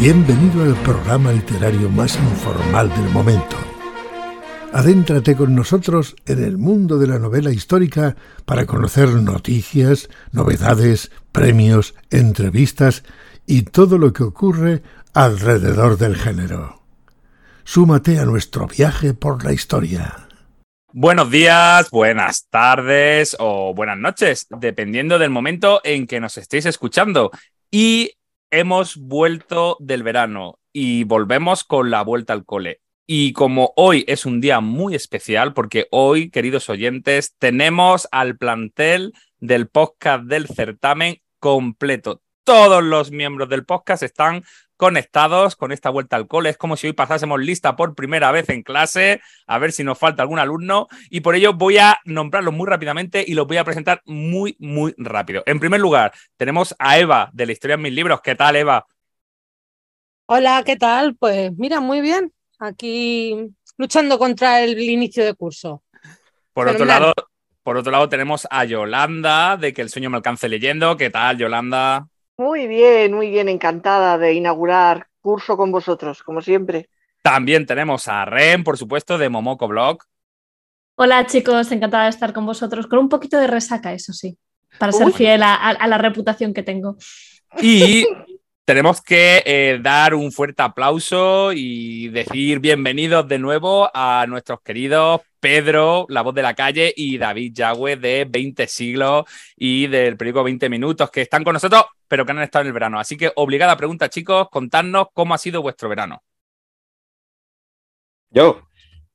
Bienvenido al programa literario más informal del momento. Adéntrate con nosotros en el mundo de la novela histórica para conocer noticias, novedades, premios, entrevistas y todo lo que ocurre alrededor del género. Súmate a nuestro viaje por la historia. Buenos días, buenas tardes o buenas noches, dependiendo del momento en que nos estéis escuchando. Y hemos vuelto del verano y volvemos con la vuelta al cole. Y como hoy es un día muy especial, porque hoy, queridos oyentes, tenemos al plantel del podcast del certamen completo. Todos los miembros del podcast están conectados con esta vuelta al cole. Es como si hoy pasásemos lista por primera vez en clase, a ver si nos falta algún alumno. Y por ello voy a nombrarlos muy rápidamente y los voy a presentar muy, muy rápido. En primer lugar, tenemos a Eva de la historia en mis libros. ¿Qué tal, Eva? Hola, ¿qué tal? Pues mira, muy bien. Aquí luchando contra el inicio de curso. Por otro lado, por otro lado, tenemos a Yolanda de Que el sueño me alcance leyendo. ¿Qué tal, Yolanda? Muy bien, muy bien, encantada de inaugurar curso con vosotros, como siempre. También tenemos a Ren, por supuesto, de Momoko Blog. Hola chicos, encantada de estar con vosotros, con un poquito de resaca, eso sí, para ser fiel a, la reputación que tengo. Y tenemos que eh, dar un fuerte aplauso y decir bienvenidos de nuevo a nuestros queridos Pedro, la voz de la calle, y David Yagüe de 20 siglos y del periódico 20 minutos, que están con nosotros, pero que han estado en el verano. Así que obligada pregunta, chicos, contadnos cómo ha sido vuestro verano. Yo.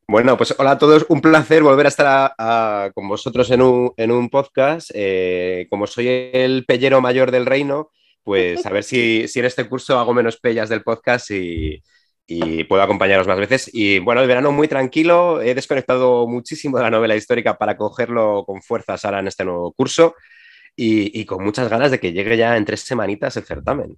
Bueno, pues hola a todos, un placer volver a estar con vosotros en un, podcast. Eh, como soy el pellero mayor del reino, pues a ver si, si en este curso hago menos pellas del podcast y, y puedo acompañaros más veces. Y bueno, el verano muy tranquilo, he desconectado muchísimo de la novela histórica para cogerlo con fuerzas ahora en este nuevo curso y, con muchas ganas de que llegue ya en tres semanitas el certamen.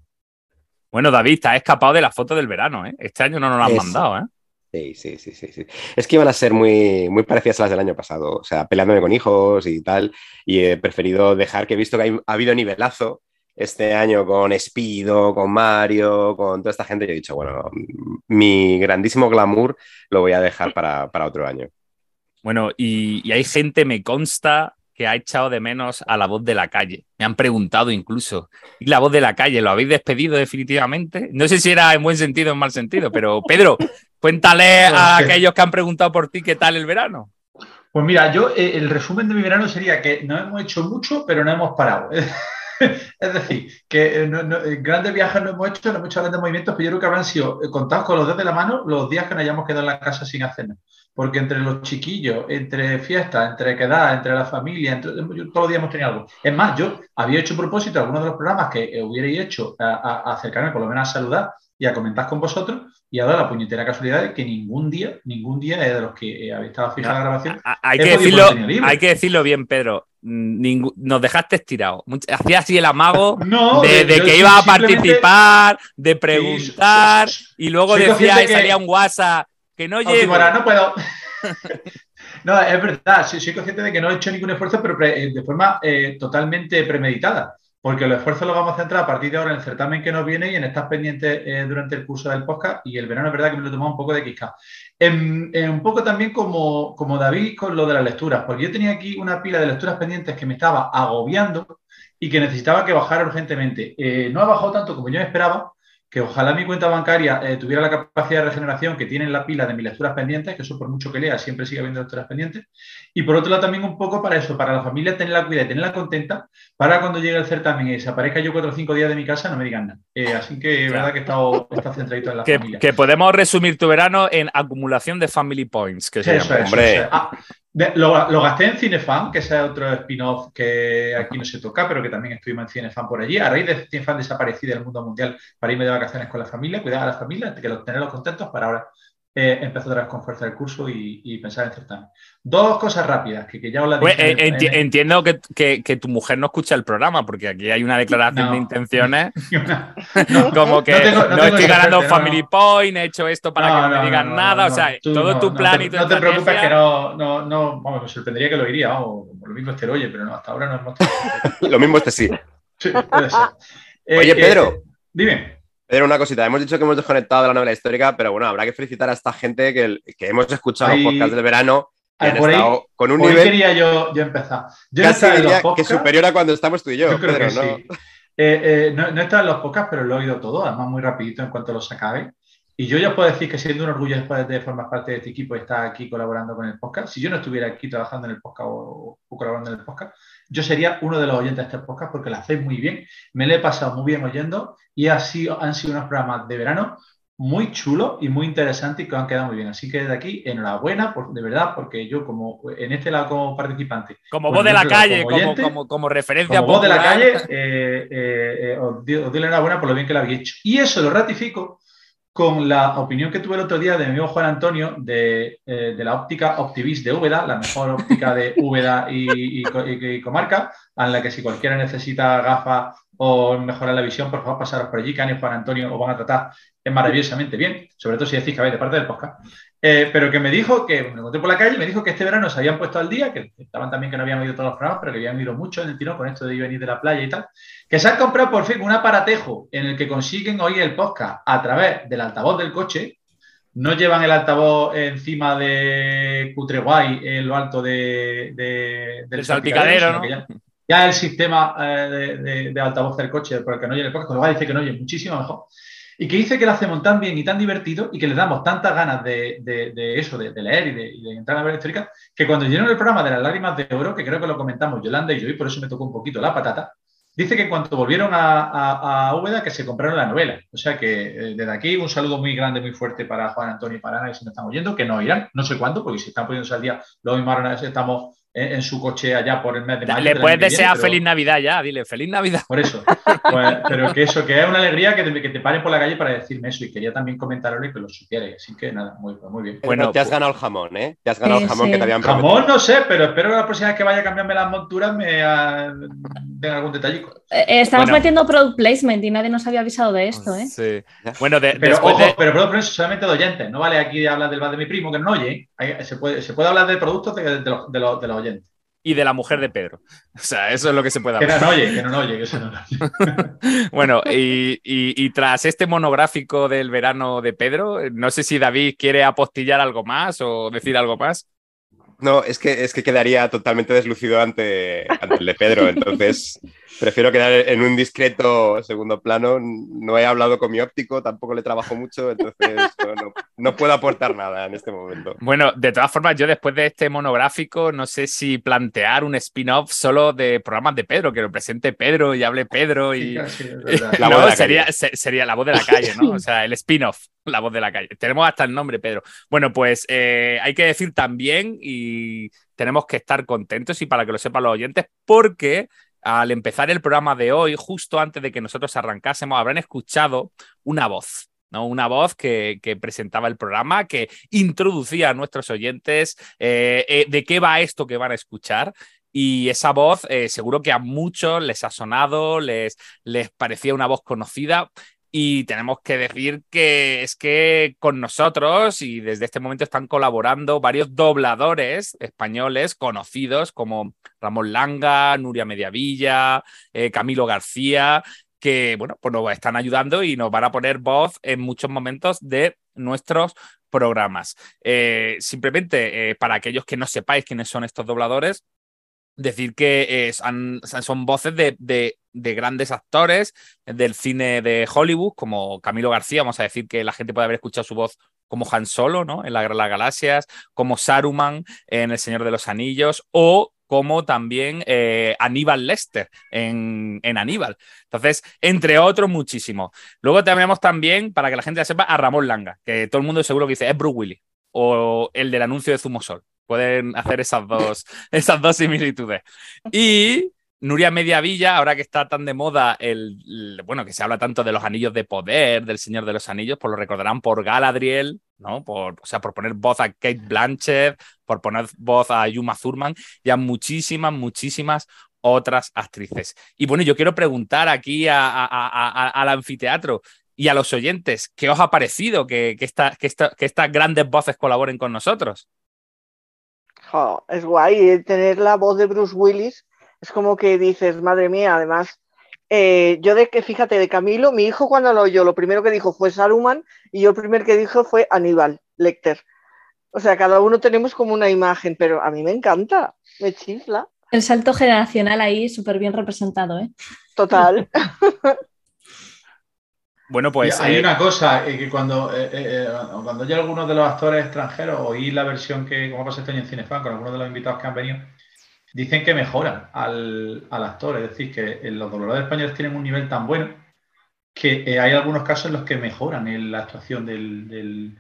Bueno, David, te has escapado de la foto del verano, ¿eh? Este año no nos lo han mandado, ¿eh? Sí, sí, sí, sí, sí. Es que iban a ser muy, muy parecidas a las del año pasado, o sea, peleándome con hijos y tal, y he preferido dejar que he visto que ha habido nivelazo este año con Espido, con Mario, con toda esta gente, yo he dicho, bueno, mi grandísimo glamour lo voy a dejar para, otro año. Bueno, y, hay gente, me consta, que ha echado de menos a la voz de la calle. Me han preguntado incluso, ¿y la voz de la calle? ¿Lo habéis despedido definitivamente? No sé si era en buen sentido o en mal sentido, pero Pedro, cuéntale a aquellos que han preguntado por ti qué tal el verano. Pues mira, yo eh, el resumen de mi verano sería que no hemos hecho mucho, pero no hemos parado. es decir, que eh, eh, grandes viajes no hemos hecho, no hemos hecho grandes movimientos, pero yo creo que habrán sido eh, contados con los dedos de la mano los días que nos hayamos quedado en la casa sin hacer nada. Porque entre los chiquillos, entre fiestas, entre quedar, entre la familia, entre, todos los días hemos tenido algo. Es más, yo había hecho propósito algunos de los programas que hubierais hecho a acercarme por lo menos a saludar y a comentar con vosotros y ahora la puñetera casualidad de que ningún día, ningún día de los que habéis estado fijada la grabación. Hay que, decirlo, hay que decirlo bien, Pedro. Nos dejaste estirados. Hacía así el amago de, que iba a participar, de preguntar, y luego decía y salía un WhatsApp que no llego. no puedo. no, es verdad, soy, consciente de que no he hecho ningún esfuerzo, pero de forma eh, totalmente premeditada porque los esfuerzos los vamos a centrar a partir de ahora en el certamen que nos viene y en estar pendientes eh, durante el curso del podcast y el verano es verdad que me lo tomado un poco de quisca. un poco también como, como David con lo de las lecturas, porque yo tenía aquí una pila de lecturas pendientes que me estaba agobiando y que necesitaba que bajara urgentemente. Eh, no ha bajado tanto como yo esperaba, que ojalá mi cuenta bancaria eh, tuviera la capacidad de regeneración que tiene la pila de mis lecturas pendientes, que eso por mucho que lea siempre sigue habiendo lecturas pendientes. Y por otro lado también un poco para eso, para la familia tenerla cuidada y tenerla contenta, para cuando llegue el certamen y desaparezca yo cuatro o cinco días de mi casa, no me digan nada. Eh, así que es verdad que he estado, centradito en la que, familia. Que podemos resumir tu verano en acumulación de family points, que se llama. Hombre. Ah, lo, gasté en Cinefan, que es otro spin-off que aquí no se toca, pero que también estuvimos en Cinefan por allí. A raíz de Cinefan desaparecí del mundo mundial para irme de vacaciones con la familia, cuidar a la familia, que tenerlos contentos para ahora eh, empezó otra vez con fuerza el curso y, pensar en certamen. Dos cosas rápidas, que, ya os las dije. Entiendo que, tu mujer no escucha el programa, porque aquí hay una declaración de intenciones. como que no, estoy ganando Family Point, he hecho esto para que no, me digan nada. o sea, todo tu plan y tu No te preocupes que no, no, no, vamos, me sorprendería que lo iría, o lo mismo este lo oye, pero no, hasta ahora no hemos Lo mismo este sí. sí puede ser. Oye, eh, Pedro. dime. Pero una cosita, hemos dicho que hemos desconectado de la novela histórica, pero bueno, habrá que felicitar a esta gente que, que hemos escuchado los podcasts del verano han estado con un nivel. quería yo, yo empezar. Yo casi diría que superior a cuando estamos tú y yo. Yo creo que ¿no? sí. Eh, eh, no, no he estado en los podcasts, pero lo he oído todo, además muy rapidito en cuanto los acabe. Y yo ya puedo decir que siendo un orgullo después de formar parte de este equipo y estar aquí colaborando con el podcast, si yo no estuviera aquí trabajando en el podcast o, colaborando en el podcast, yo sería uno de los oyentes de este podcast porque lo hacéis muy bien, me lo he pasado muy bien oyendo y han sido unos programas de verano muy chulos y muy interesantes y que han quedado muy bien. Así que desde aquí, enhorabuena, por, de verdad, porque yo como en este lado como participante... Como voz de la calle, como, como, referencia. Como voz de la calle, eh, eh, eh, os, doy, os doy la enhorabuena por lo bien que lo habéis hecho. Y eso lo ratifico con la opinión que tuve el otro día de mi amigo Juan Antonio de, eh, la óptica Optivist de Úbeda, la mejor óptica de Úbeda y, comarca, en la que si cualquiera necesita gafas o mejorar la visión, por favor pasaros por allí, que Juan Antonio os van a tratar maravillosamente bien, sobre todo si decís que habéis de parte del podcast. Eh, pero que me dijo que, me encontré por la calle y me dijo que este verano se habían puesto al día, que estaban también que no habían oído todos los programas, pero que habían ido mucho en el tirón con esto de venir de la playa y tal, que se han comprado por fin un aparatejo en el que consiguen oír el podcast a través del altavoz del coche, no llevan el altavoz encima de Cutreguay en lo alto de, del salpicadero, ya, el sistema eh, de, altavoz del coche, porque no oye el podcast, con dice que no oye muchísimo mejor y que dice que lo hacemos tan bien y tan divertido y que le damos tantas ganas de, eso, de, leer y de, entrar a la histórica, que cuando llenaron el programa de las lágrimas de oro, que creo que lo comentamos Yolanda y yo, y por eso me tocó un poquito la patata, dice que cuando volvieron a, a, Úbeda que se compraron la novela. O sea que eh, desde aquí un saludo muy grande, muy fuerte para Juan Antonio y para Ana, que se me están oyendo, que no irán, no sé cuándo, porque si están poniéndose al día, lo mismo ahora estamos en, su coche allá por el mes de mayo. Le puedes desear feliz Navidad ya, dile, feliz Navidad. Por eso. Pues, pero que eso, que es una alegría que te, que te paren por la calle para decirme eso. Y quería también comentarlo y que lo supiera. Así que nada, muy, muy bien. Bueno, te has ganado el jamón, ¿eh? Te has ganado el jamón que te habían prometido. Jamón no sé, pero espero que la próxima vez que vaya a cambiarme las monturas me uh, den algún detallico. Eh, eh, estamos metiendo product placement y nadie nos había avisado de esto, ¿eh? Sí. Bueno, de, pero ojo, pero product placement solamente de oyentes. No vale aquí hablar del bar de mi primo que no oye. Se puede, se puede hablar de productos de, de, los, de los oyentes y de la mujer de Pedro. O sea, eso es lo que se puede hablar. Que no oye, que no oye, que se no oye. bueno, y, tras este monográfico del verano de Pedro, no sé si David quiere apostillar algo más o decir algo más. No, es que, es que quedaría totalmente deslucido ante, ante el de Pedro, entonces prefiero quedar en un discreto segundo plano. No he hablado con mi óptico, tampoco le trabajo mucho, entonces no, puedo aportar nada en este momento. Bueno, de todas formas, yo después de este monográfico, no sé si plantear un spin-off solo de programas de Pedro, que lo presente Pedro y hable Pedro y. la sería, sería la voz de la calle, ¿no? O sea, el spin-off, la voz de la calle. Tenemos hasta el nombre, Pedro. Bueno, pues eh, hay que decir también, y tenemos que estar contentos, y para que lo sepan los oyentes, porque al empezar el programa de hoy, justo antes de que nosotros arrancásemos, habrán escuchado una voz. ¿no? Una voz que, presentaba el programa, que introducía a nuestros oyentes eh, eh, de qué va esto que van a escuchar. Y esa voz eh, seguro que a muchos les ha sonado, les, les parecía una voz conocida. Y tenemos que decir que es que con nosotros y desde este momento están colaborando varios dobladores españoles conocidos como Ramón Langa, Nuria Mediavilla, eh, Camilo García, que bueno, pues nos están ayudando y nos van a poner voz en muchos momentos de nuestros programas. Eh, simplemente eh, para aquellos que no sepáis quiénes son estos dobladores, decir que son voces de, grandes actores del cine de Hollywood, como Camilo García, vamos a decir que la gente puede haber escuchado su voz como Han Solo, ¿no? En la Guerra de las Galaxias, como Saruman en El Señor de los Anillos, o como también eh, Aníbal Lester en, en, Aníbal. Entonces, entre otros, muchísimos. Luego tenemos también, para que la gente la sepa, a Ramón Langa, que todo el mundo seguro que dice, es Bruce Willis, o el del anuncio de Zumosol. Pueden hacer esas dos, esas dos similitudes. Y Nuria Mediavilla, ahora que está tan de moda el, bueno, que se habla tanto de los anillos de poder, del Señor de los Anillos, pues lo recordarán por Galadriel, ¿no? Por, o sea, por poner voz a Kate Blanchett, por poner voz a Yuma Thurman y a muchísimas, muchísimas otras actrices. Y bueno, yo quiero preguntar aquí al anfiteatro y a los oyentes, ¿qué os ha parecido que, estas grandes voces colaboren con nosotros? es guay eh, tener la voz de Bruce Willis. Es como que dices, madre mía, además eh, yo de que, fíjate, de Camilo, mi hijo cuando lo oyó, lo primero que dijo fue Saruman y yo el primer que dijo fue Aníbal Lecter. O sea, cada uno tenemos como una imagen, pero a mí me encanta, me chifla. El salto generacional ahí súper bien representado, ¿eh? Total. Bueno, pues. hay eh, una cosa, eh, que cuando, eh, eh, cuando hay algunos de los actores extranjeros, oí la versión que, como pasa este año en Cinefan, con algunos de los invitados que han venido, dicen que mejoran al, al actor. Es decir, que en los dobladores españoles tienen un nivel tan bueno que eh, hay algunos casos en los que mejoran en la actuación del, del,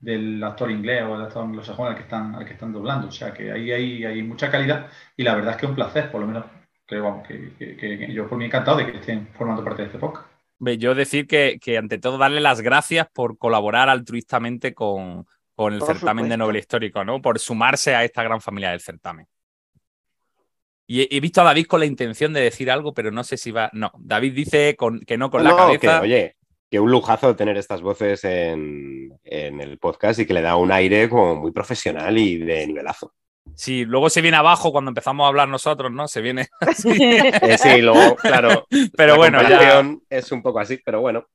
del actor inglés o del actor anglosajón al que están, al que están doblando. O sea, que ahí hay, hay mucha calidad y la verdad es que es un placer, por lo menos, que, vamos, que, que- que yo por mí encantado de que estén formando parte de este podcast. Ve, Yo decir que, que, ante todo darle las gracias por colaborar altruistamente con, con el Por certamen de novela histórico, ¿no? Por sumarse a esta gran familia del certamen. Y he, visto a David con la intención de decir algo, pero no sé si va. No, David dice con- que no con la cabeza. que, oye, que un lujazo tener estas voces en, en el podcast y que le da un aire como muy profesional y de nivelazo. Sí, luego se viene abajo cuando empezamos a hablar nosotros, ¿no? Se viene así. Eh, sí, luego, claro, Pero la bueno, ya. es un poco así, pero bueno.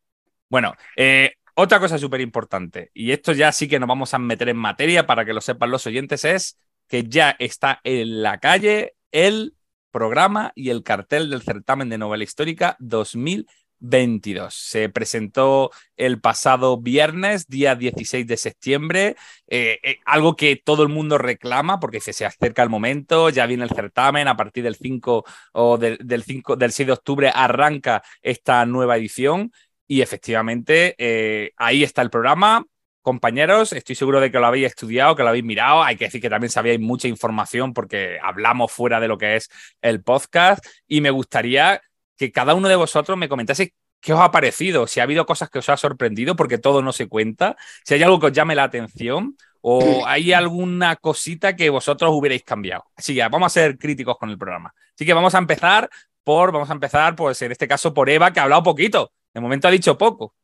Bueno, eh, otra cosa súper importante, y esto ya sí que nos vamos a meter en materia para que lo sepan los oyentes, es que ya está en la calle el programa y el cartel del certamen de novela histórica 2022. Se presentó el pasado viernes, día 16 de septiembre, eh, eh, algo que todo el mundo reclama porque se, se acerca el momento, ya viene el certamen, a partir del 5 o del, del 5, del 6 de octubre arranca esta nueva edición. Y efectivamente, eh, ahí está el programa. Compañeros, estoy seguro de que lo habéis estudiado, que lo habéis mirado. Hay que decir que también sabíais mucha información porque hablamos fuera de lo que es el podcast. Y me gustaría que cada uno de vosotros me comentase qué os ha parecido, si ha habido cosas que os ha sorprendido, porque todo no se cuenta, si hay algo que os llame la atención o hay alguna cosita que vosotros hubierais cambiado. Así que vamos a ser críticos con el programa. Así que vamos a empezar por, vamos a empezar, pues en este caso por Eva, que ha hablado poquito. De momento ha dicho poco.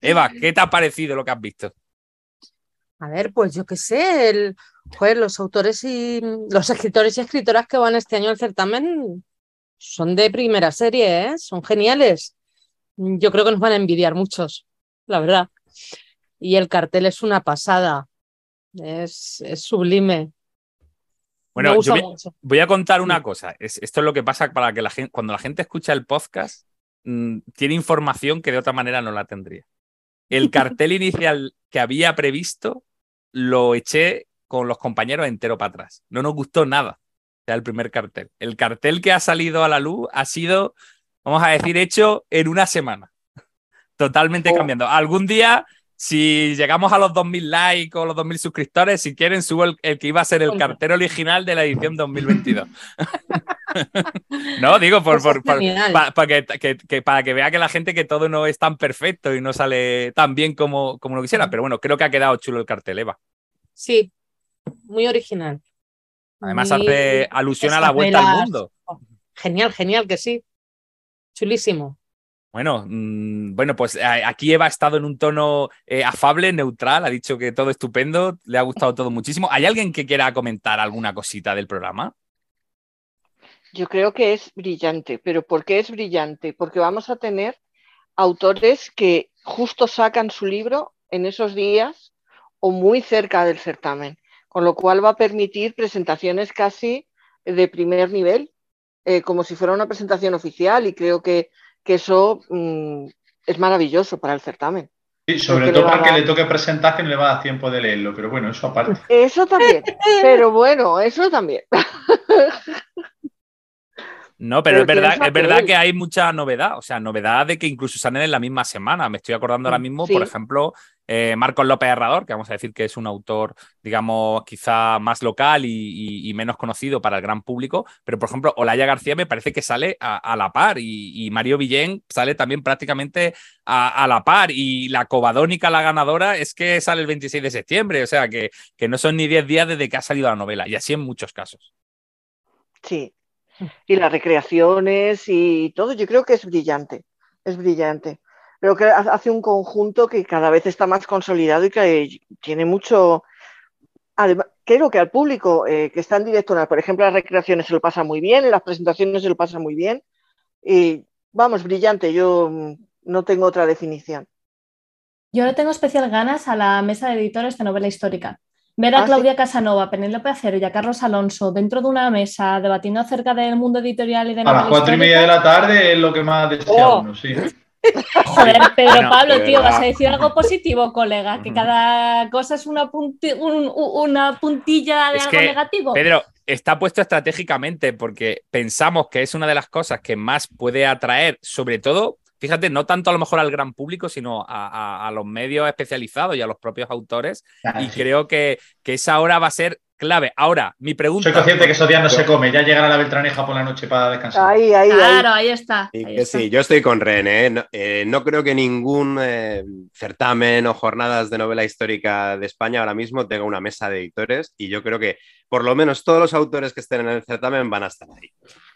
Eva, ¿qué te ha parecido lo que has visto? A ver, pues yo qué sé, el, joder, los autores y los escritores y escritoras que van este año al certamen son de primera serie, ¿eh? Son geniales. Yo creo que nos van a envidiar muchos, la verdad. Y el cartel es una pasada. Es, es sublime. Bueno, yo voy, a contar una cosa. Es- esto es lo que pasa para que la gente, cuando la gente escucha el podcast, mm, tiene información que de otra manera no la tendría. El cartel inicial que había previsto lo eché con los compañeros entero para atrás. No nos gustó nada. Era el primer cartel. El cartel que ha salido a la luz ha sido, vamos a decir, hecho en una semana. Totalmente Oh. cambiando. Algún día, si llegamos a los 2.000 likes o los 2.000 suscriptores, si quieren, subo el, el que iba a ser el cartel original de la edición 2022. no, digo, por, Eso es por- por- genial. pa- pa que, que- que- para que vea que la gente que todo no es tan perfecto y no sale tan bien como, como lo quisiera. Pero bueno, creo que ha quedado chulo el cartel, Eva. Sí, muy original. Además Muy- hace alusión a la vuelta al mundo. Genial, genial que sí. Chulísimo. Bueno, mm, bueno, pues a- aquí Eva ha estado en un tono eh, afable, neutral, ha dicho que todo estupendo, le ha gustado todo muchísimo. ¿Hay alguien que quiera comentar alguna cosita del programa? Yo creo que es brillante, pero ¿por qué es brillante? Porque vamos a tener autores que justo sacan su libro en esos días o muy cerca del certamen, con lo cual va a permitir presentaciones casi de primer nivel, eh, como si fuera una presentación oficial y creo que, que eso mm, es maravilloso para el certamen. Sí, sobre Porque todo le va a porque dar- le toque presentar que no le va a dar tiempo de leerlo, pero bueno, eso aparte. Eso también, pero bueno, eso también. No, pero, Pero es verdad, es verdad que hay mucha novedad, o sea, novedad de que incluso salen en la misma semana. Me estoy acordando ahora mismo, por ejemplo, eh, Marcos López Herrador, que vamos a decir que es un autor, digamos, quizá más local y, y- y menos conocido para el gran público, pero por ejemplo, Olaya García me parece que sale a, a la par y, y Mario Villén sale también prácticamente a, a la par y la Covadónica, la ganadora, es que sale el 26 de septiembre, o sea, que, que no son ni 10 días desde que ha salido la novela y así en muchos casos. Sí. Y las recreaciones y todo, yo creo que es brillante, es brillante. Creo que ha- hace un conjunto que cada vez está más consolidado y que tiene mucho... Además, creo que al público eh, que está en directo, por ejemplo, las recreaciones se lo pasa muy bien, en las presentaciones se lo pasa muy bien. Y Vamos, brillante, yo mm, no tengo otra definición. Yo le tengo especial ganas a la mesa de editores de novela histórica. Ver a Ah, Claudia Casanova, Penélope Acero y a Carlos Alonso dentro de una mesa debatiendo acerca del mundo editorial y de A novela las cuatro y media de la tarde es lo que más desea Oh. uno, sí. Joder, Pedro Bueno, Pablo, tío, verdad. vas a decir algo positivo, colega, que cada cosa es una, punti- un- u- una puntilla de Es algo que, negativo. Pedro, está puesto estratégicamente porque pensamos que es una de las cosas que más puede atraer, sobre todo, fíjate, no tanto a lo mejor al gran público, sino a, a- a los medios especializados y a los propios autores. Y sí. creo que, que esa hora va a ser clave. Ahora, mi pregunta. Soy consciente que esos días no se come, ya llegará la Beltraneja por la noche para descansar. Ahí, ahí, ahí. Claro, ahí está. Y ahí que está. sí, yo estoy con Ren, ¿eh? No, eh, no creo que ningún eh, certamen o jornadas de novela histórica de España ahora mismo tenga una mesa de editores y yo creo que por lo menos todos los autores que estén en el certamen van a estar ahí.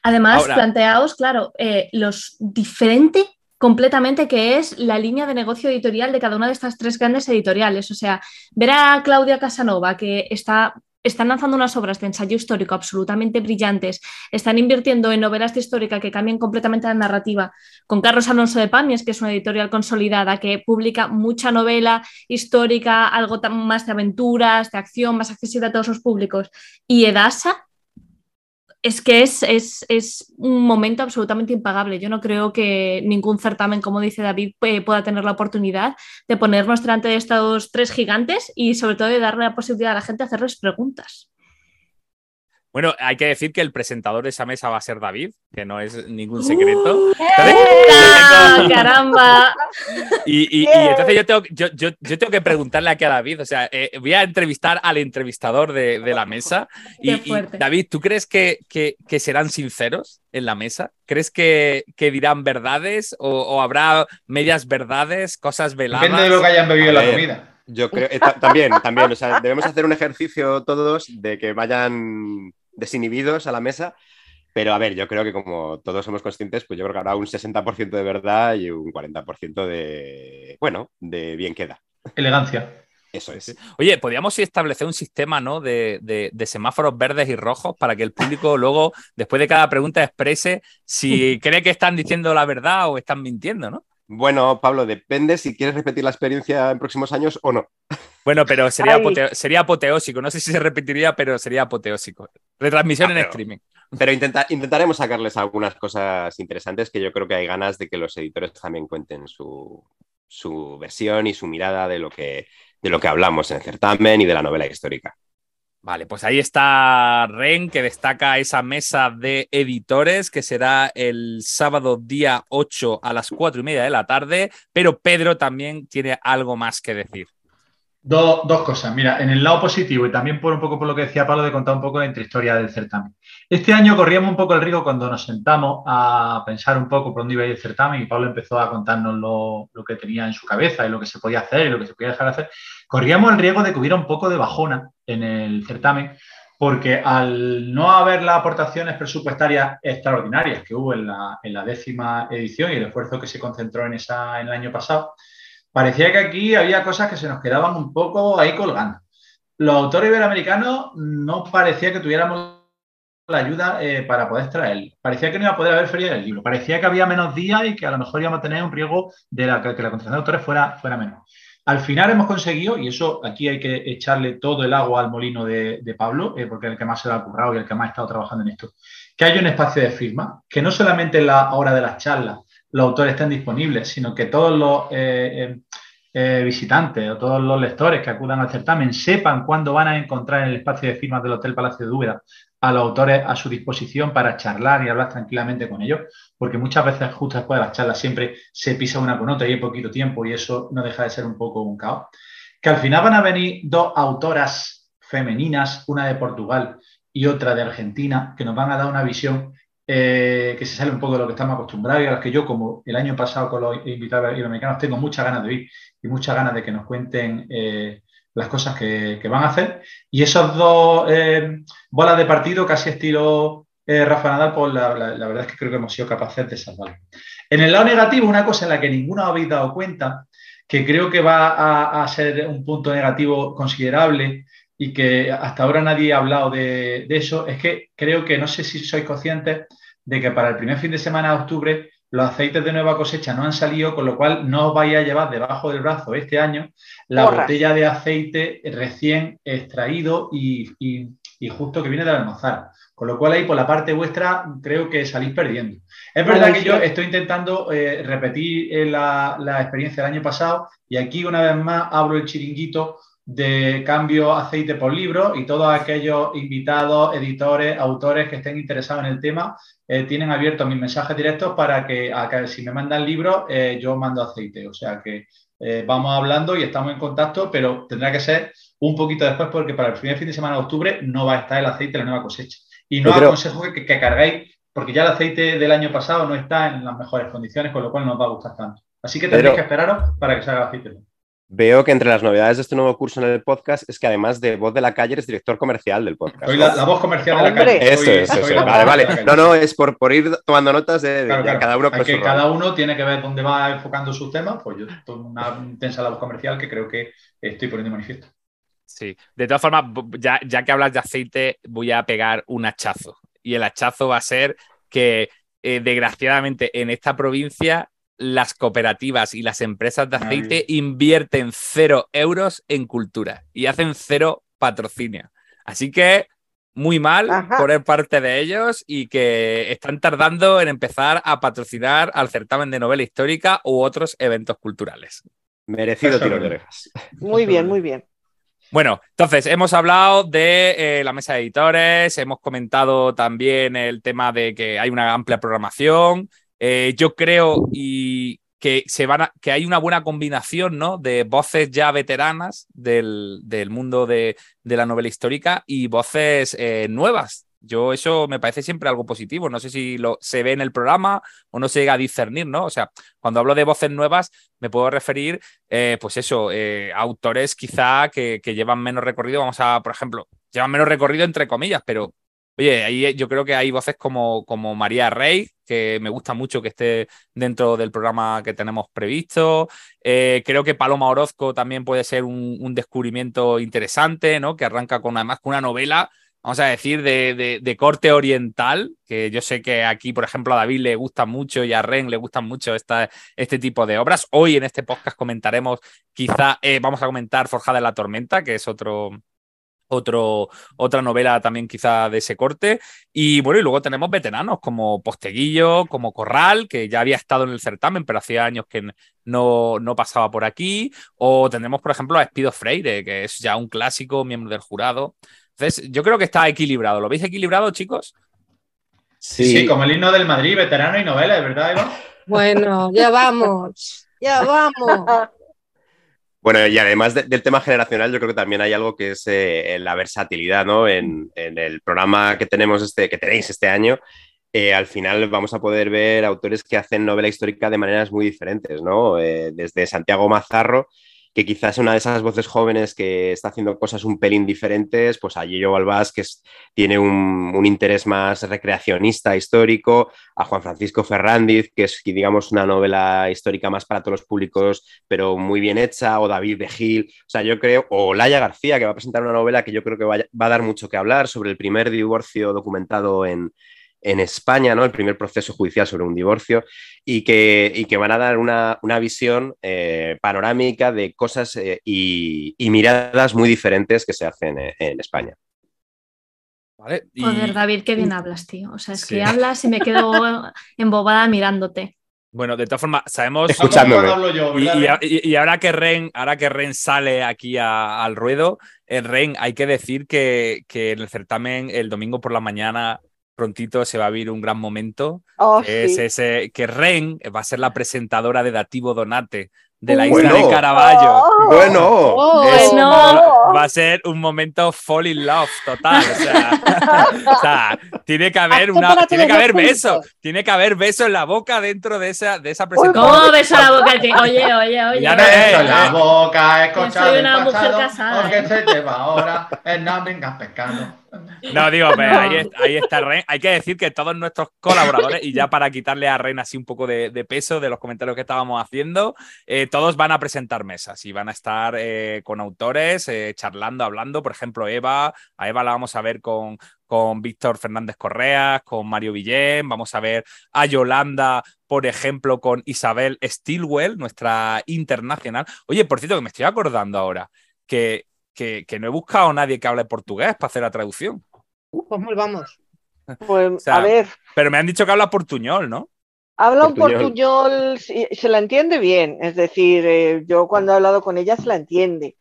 Además, Ahora- planteaos, claro, eh, los diferente completamente que es la línea de negocio editorial de cada una de estas tres grandes editoriales. O sea, ver a Claudia Casanova, que está, están lanzando unas obras de ensayo histórico absolutamente brillantes, están invirtiendo en novelas de histórica que cambian completamente la narrativa, con Carlos Alonso de Pamias, que es una editorial consolidada, que publica mucha novela histórica, algo más de aventuras, de acción, más accesible a todos los públicos, y Edasa, es que es, es, es un momento absolutamente impagable. Yo no creo que ningún certamen, como dice David, eh, pueda tener la oportunidad de ponernos delante de estos tres gigantes y sobre todo de darle la posibilidad a la gente de hacerles preguntas. Bueno, hay que decir que el presentador de esa mesa va a ser David, que no es ningún secreto. ¡Ah, ¡Caramba! Y, y- y Bien. entonces yo tengo, yo, yo- yo tengo que preguntarle aquí a David, o sea, eh, voy a entrevistar al entrevistador de, de la mesa. Y, y. David, ¿tú crees que, que- que serán sinceros en la mesa? ¿Crees que, que dirán verdades o, o habrá medias verdades, cosas veladas? Depende de lo que hayan bebido en la comida. Yo creo, eh, ta- también, también, o sea, debemos hacer un ejercicio todos de que vayan desinhibidos a la mesa, pero a ver, yo creo que como todos somos conscientes, pues yo creo que habrá un 60% de verdad y un 40% de, bueno, de bien queda. Elegancia. Eso es. Oye, podríamos establecer un sistema ¿no? de, de- de semáforos verdes y rojos para que el público luego, después de cada pregunta, exprese si cree que están diciendo la verdad o están mintiendo, ¿no? Bueno, Pablo, depende si quieres repetir la experiencia en próximos años o no. Bueno, pero sería, apoteo- sería apoteósico. No sé si se repetiría, pero sería apoteósico. Retransmisión Ah, en pero- streaming. Pero intenta- intentaremos sacarles algunas cosas interesantes que yo creo que hay ganas de que los editores también cuenten su, su versión y su mirada de lo, que, de lo que hablamos en el certamen y de la novela histórica. Vale, pues ahí está Ren, que destaca esa mesa de editores, que será el sábado día 8 a las 4 y media de la tarde, pero Pedro también tiene algo más que decir. Do- dos cosas. Mira, en el lado positivo y también por un poco por lo que decía Pablo de contar un poco la intrahistoria del certamen. Este año corríamos un poco el riesgo cuando nos sentamos a pensar un poco por dónde iba a ir el certamen y Pablo empezó a contarnos lo, lo que tenía en su cabeza y lo que se podía hacer y lo que se podía dejar de hacer. Corríamos el riesgo de que hubiera un poco de bajona en el certamen porque al no haber las aportaciones presupuestarias extraordinarias que hubo en la, en la décima edición y el esfuerzo que se concentró en esa en el año pasado, parecía que aquí había cosas que se nos quedaban un poco ahí colgando. Los autores iberoamericanos no parecía que tuviéramos la ayuda eh, para poder traerlo. Parecía que no iba a poder haber feria del libro. Parecía que había menos días y que a lo mejor íbamos a tener un riesgo de que la contratación de autores fuera, fuera menos. Al final hemos conseguido, y eso aquí hay que echarle todo el agua al molino de, de Pablo, eh, porque es el que más se lo ha currado y el que más ha estado trabajando en esto, que haya un espacio de firma, que no solamente en la hora de las charlas los autores estén disponibles, sino que todos los eh, eh, visitantes o todos los lectores que acudan al certamen sepan cuándo van a encontrar en el espacio de firmas del Hotel Palacio de Úbeda a los autores a su disposición para charlar y hablar tranquilamente con ellos, porque muchas veces justo después de las charlas siempre se pisa una con otra y hay poquito tiempo y eso no deja de ser un poco un caos. Que al final van a venir dos autoras femeninas, una de Portugal y otra de Argentina, que nos van a dar una visión eh, que se sale un poco de lo que estamos acostumbrados y a las que yo, como el año pasado con los invitados iberoamericanos, tengo muchas ganas de oír y muchas ganas de que nos cuenten eh, las cosas que, que, van a hacer. Y esos dos eh, bolas de partido, casi estilo Rafa Nadal, pues la, la, la, verdad es que creo que hemos sido capaces de salvar. En el lado negativo, una cosa en la que ninguno habéis dado cuenta, que creo que va a, a ser un punto negativo considerable y que hasta ahora nadie ha hablado de, de, eso, es que creo que no sé si sois conscientes de que para el primer fin de semana de octubre los aceites de nueva cosecha no han salido, con lo cual no os vais a llevar debajo del brazo este año la botella de aceite recién extraído y, y- y justo que viene del almazar. Con lo cual ahí por la parte vuestra creo que salís perdiendo. Es verdad que yo estoy intentando eh, repetir eh, la, la experiencia del año pasado y aquí una vez más abro el chiringuito de cambio aceite por libro y todos aquellos invitados, editores, autores que estén interesados en el tema eh, tienen abiertos mis mensajes directos para que, a que si me mandan libros eh, yo mando aceite. O sea que eh, vamos hablando y estamos en contacto, pero tendrá que ser un poquito después porque para el primer fin de semana de octubre no va a estar el aceite de la nueva cosecha. Y no creo- aconsejo que, que cargáis porque ya el aceite del año pasado no está en las mejores condiciones, con lo cual no os va a gustar tanto. Así que tendréis Pero- que esperaros para que salga el aceite. Veo que entre las novedades de este nuevo curso en el podcast es que además de voz de la calle eres director comercial del podcast. Soy la, la voz comercial de la calle. Eso es, eso es. la Vale, voz vale. de la calle. No, no, es por, por ir tomando notas de, de- Claro, de claro. cada uno Hay con que su rol. cada uno tiene que ver dónde va enfocando sus temas, pues yo tengo una intensa labor comercial que creo que estoy poniendo de manifiesto. Sí. De todas formas, ya, ya que hablas de aceite, voy a pegar un hachazo. Y el hachazo va a ser que, eh, desgraciadamente, en esta provincia, las cooperativas y las empresas de Ay. aceite invierten cero euros en cultura y hacen cero patrocinio. Así que muy mal Ajá. por parte de ellos y que están tardando en empezar a patrocinar al certamen de novela histórica u otros eventos culturales. Merecido tiro de orejas. Muy bien, muy bien. Bueno, entonces hemos hablado de eh, la mesa de editores, hemos comentado también el tema de que hay una amplia programación. Eh, yo creo y que se van a- que hay una buena combinación ¿no? de voces ya veteranas del, del mundo de, de la novela histórica y voces eh, nuevas. Yo eso me parece siempre algo positivo. No sé si lo, se ve en el programa o no se llega a discernir, ¿no? O sea, cuando hablo de voces nuevas, me puedo referir eh, pues eso, eh, autores quizá que, que llevan menos recorrido, vamos a, por ejemplo, llevan menos recorrido entre comillas, pero oye, ahí yo creo que hay voces como, como María Rey, que me gusta mucho que esté dentro del programa que tenemos previsto. Eh, creo que Paloma Orozco también puede ser un, descubrimiento interesante, ¿no? Que arranca con además con una novela. Vamos a decir, de, de- de corte oriental, que yo sé que aquí, por ejemplo, a David le gusta mucho y a Ren le gustan mucho esta, este tipo de obras. Hoy en este podcast comentaremos, quizá eh, vamos a comentar Forjada en la Tormenta, que es otro, otro, otra novela también quizá de ese corte. Y bueno, y luego tenemos veteranos como Posteguillo, como Corral, que ya había estado en el certamen, pero hacía años que no, no pasaba por aquí. O tendremos, por ejemplo, a Espido Freire, que es ya un clásico, miembro del jurado. Entonces, yo creo que está equilibrado. ¿Lo veis equilibrado, chicos? Sí, sí, como el himno del Madrid, veterano y novela, ¿es verdad, Eva? Bueno, ya vamos, ya vamos. Bueno, y además de- del tema generacional, yo creo que también hay algo que es eh, la versatilidad, ¿no? En, en el programa que tenemos este, que tenéis este año, eh, al final vamos a poder ver autores que hacen novela histórica de maneras muy diferentes, ¿no? Eh, desde Santiago Mazarro, que quizás una de esas voces jóvenes que está haciendo cosas un pelín diferentes, pues a Gillo Balbás, que tiene un, interés más recreacionista, histórico, a Juan Francisco Ferrandiz, que es, digamos, una novela histórica más para todos los públicos, pero muy bien hecha, o David de Gil, o sea, yo creo, o Laia García, que va a presentar una novela que yo creo que va a dar mucho que hablar sobre el primer divorcio documentado en, en España, ¿no? El primer proceso judicial sobre un divorcio, y que, y que van a dar una, una visión eh, panorámica de cosas eh, y, y miradas muy diferentes que se hacen eh, en España. ¿Vale? Y- Joder, David, qué bien hablas, tío. O sea, es Sí. que hablas y me quedo embobada mirándote. Bueno, de todas formas, sabemos. Escuchándome. ¿Cómo hablo yo, Y, y- y- y ahora que Ren, ahora que Ren sale aquí a- al ruedo, el Ren, hay que decir que, que en el certamen el domingo por la mañana prontito se va a vivir un gran momento. Oh, que es sí. ese que Ren va a ser la presentadora de Dativo Donate de la Bueno. isla de Caravaggio. Oh. Bueno, Oh, Es- no. va, a ser un momento fall in love total. O sea, o sea, tiene que haber Apto una, tiene que haber beso, tiene que haber beso en la boca dentro de esa, de esa presentación. ¿Cómo beso la boca? Oye, oye, oye. Ya no Beso en la eh. boca, Yo escuchado soy una mujer pasado, casada, Porque se te va ahora, el no vengas pescando. No, digo, pero ahí, es- ahí está Ren. Hay que decir que todos nuestros colaboradores, y ya para quitarle a Ren así un poco de, de peso de los comentarios que estábamos haciendo, eh, todos van a presentar mesas y van a estar eh, con autores, eh, charlando, hablando. Por ejemplo, Eva, a Eva la vamos a ver con, con Víctor Fernández Correas, con Mario Villén, vamos a ver a Yolanda, por ejemplo, con Isabel Stilwell, nuestra internacional. Oye, por cierto, que me estoy acordando ahora que, que, que no he buscado a nadie que hable portugués para hacer la traducción. Pues muy vamos. Pues, sea, a ver, Pero me han dicho que habla portuñol, ¿no? habla un portuñol. se la entiende bien. Es decir, eh, yo cuando he hablado con ella se la entiende.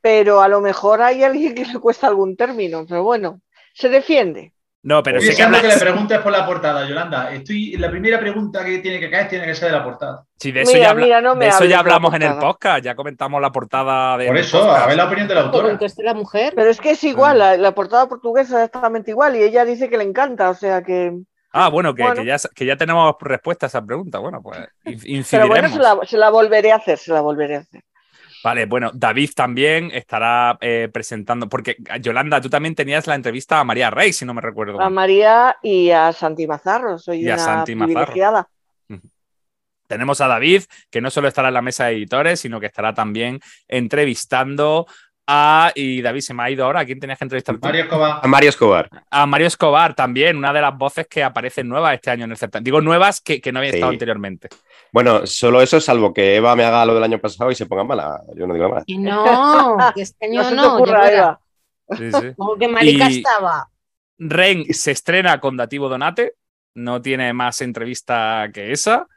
Pero a lo mejor hay alguien que le cuesta algún término. Pero bueno, se defiende. No, pero sí que habla. que le preguntes por la portada, Yolanda. Estoy, la primera pregunta que tiene que caer tiene que ser de la portada. Sí, de eso Mira, ya, habla- mira, no me de eso hables ya de la hablamos en el podcast, ya comentamos la portada de. Por eso, a ver la opinión de la autora. la mujer. Pero es que es igual, la, la portada portuguesa es exactamente igual y ella dice que le encanta, o sea que... Ah, bueno, que, Bueno. que ya, que ya tenemos respuesta a esa pregunta. Bueno, pues in- Pero bueno, incidiremos. se la, se la volveré a hacer, se la volveré a hacer. Vale, bueno, David también estará eh, presentando, porque Yolanda, tú también tenías la entrevista a María Rey, si no me recuerdo. A. María y a Santi Mazarro, soy Y a Santi Mazarro. privilegiada. Tenemos a David, que no solo estará en la mesa de editores, sino que estará también entrevistando a. Y David, se me ha ido ahora. ¿A quién tenías que entrevistar tú? Mario Escobar. A Mario Escobar. A Mario Escobar también, una de las voces que aparecen nuevas este año en el certamen. Digo nuevas que, que no había Sí. estado anteriormente. Bueno, solo eso, salvo que Eva me haga lo del año pasado y se ponga mala. Yo no digo más. Y no, que este año No no. Eva. Sí, sí. Como que marica Y- estaba. Ren se estrena con Dativo Donate, no tiene más entrevista que esa.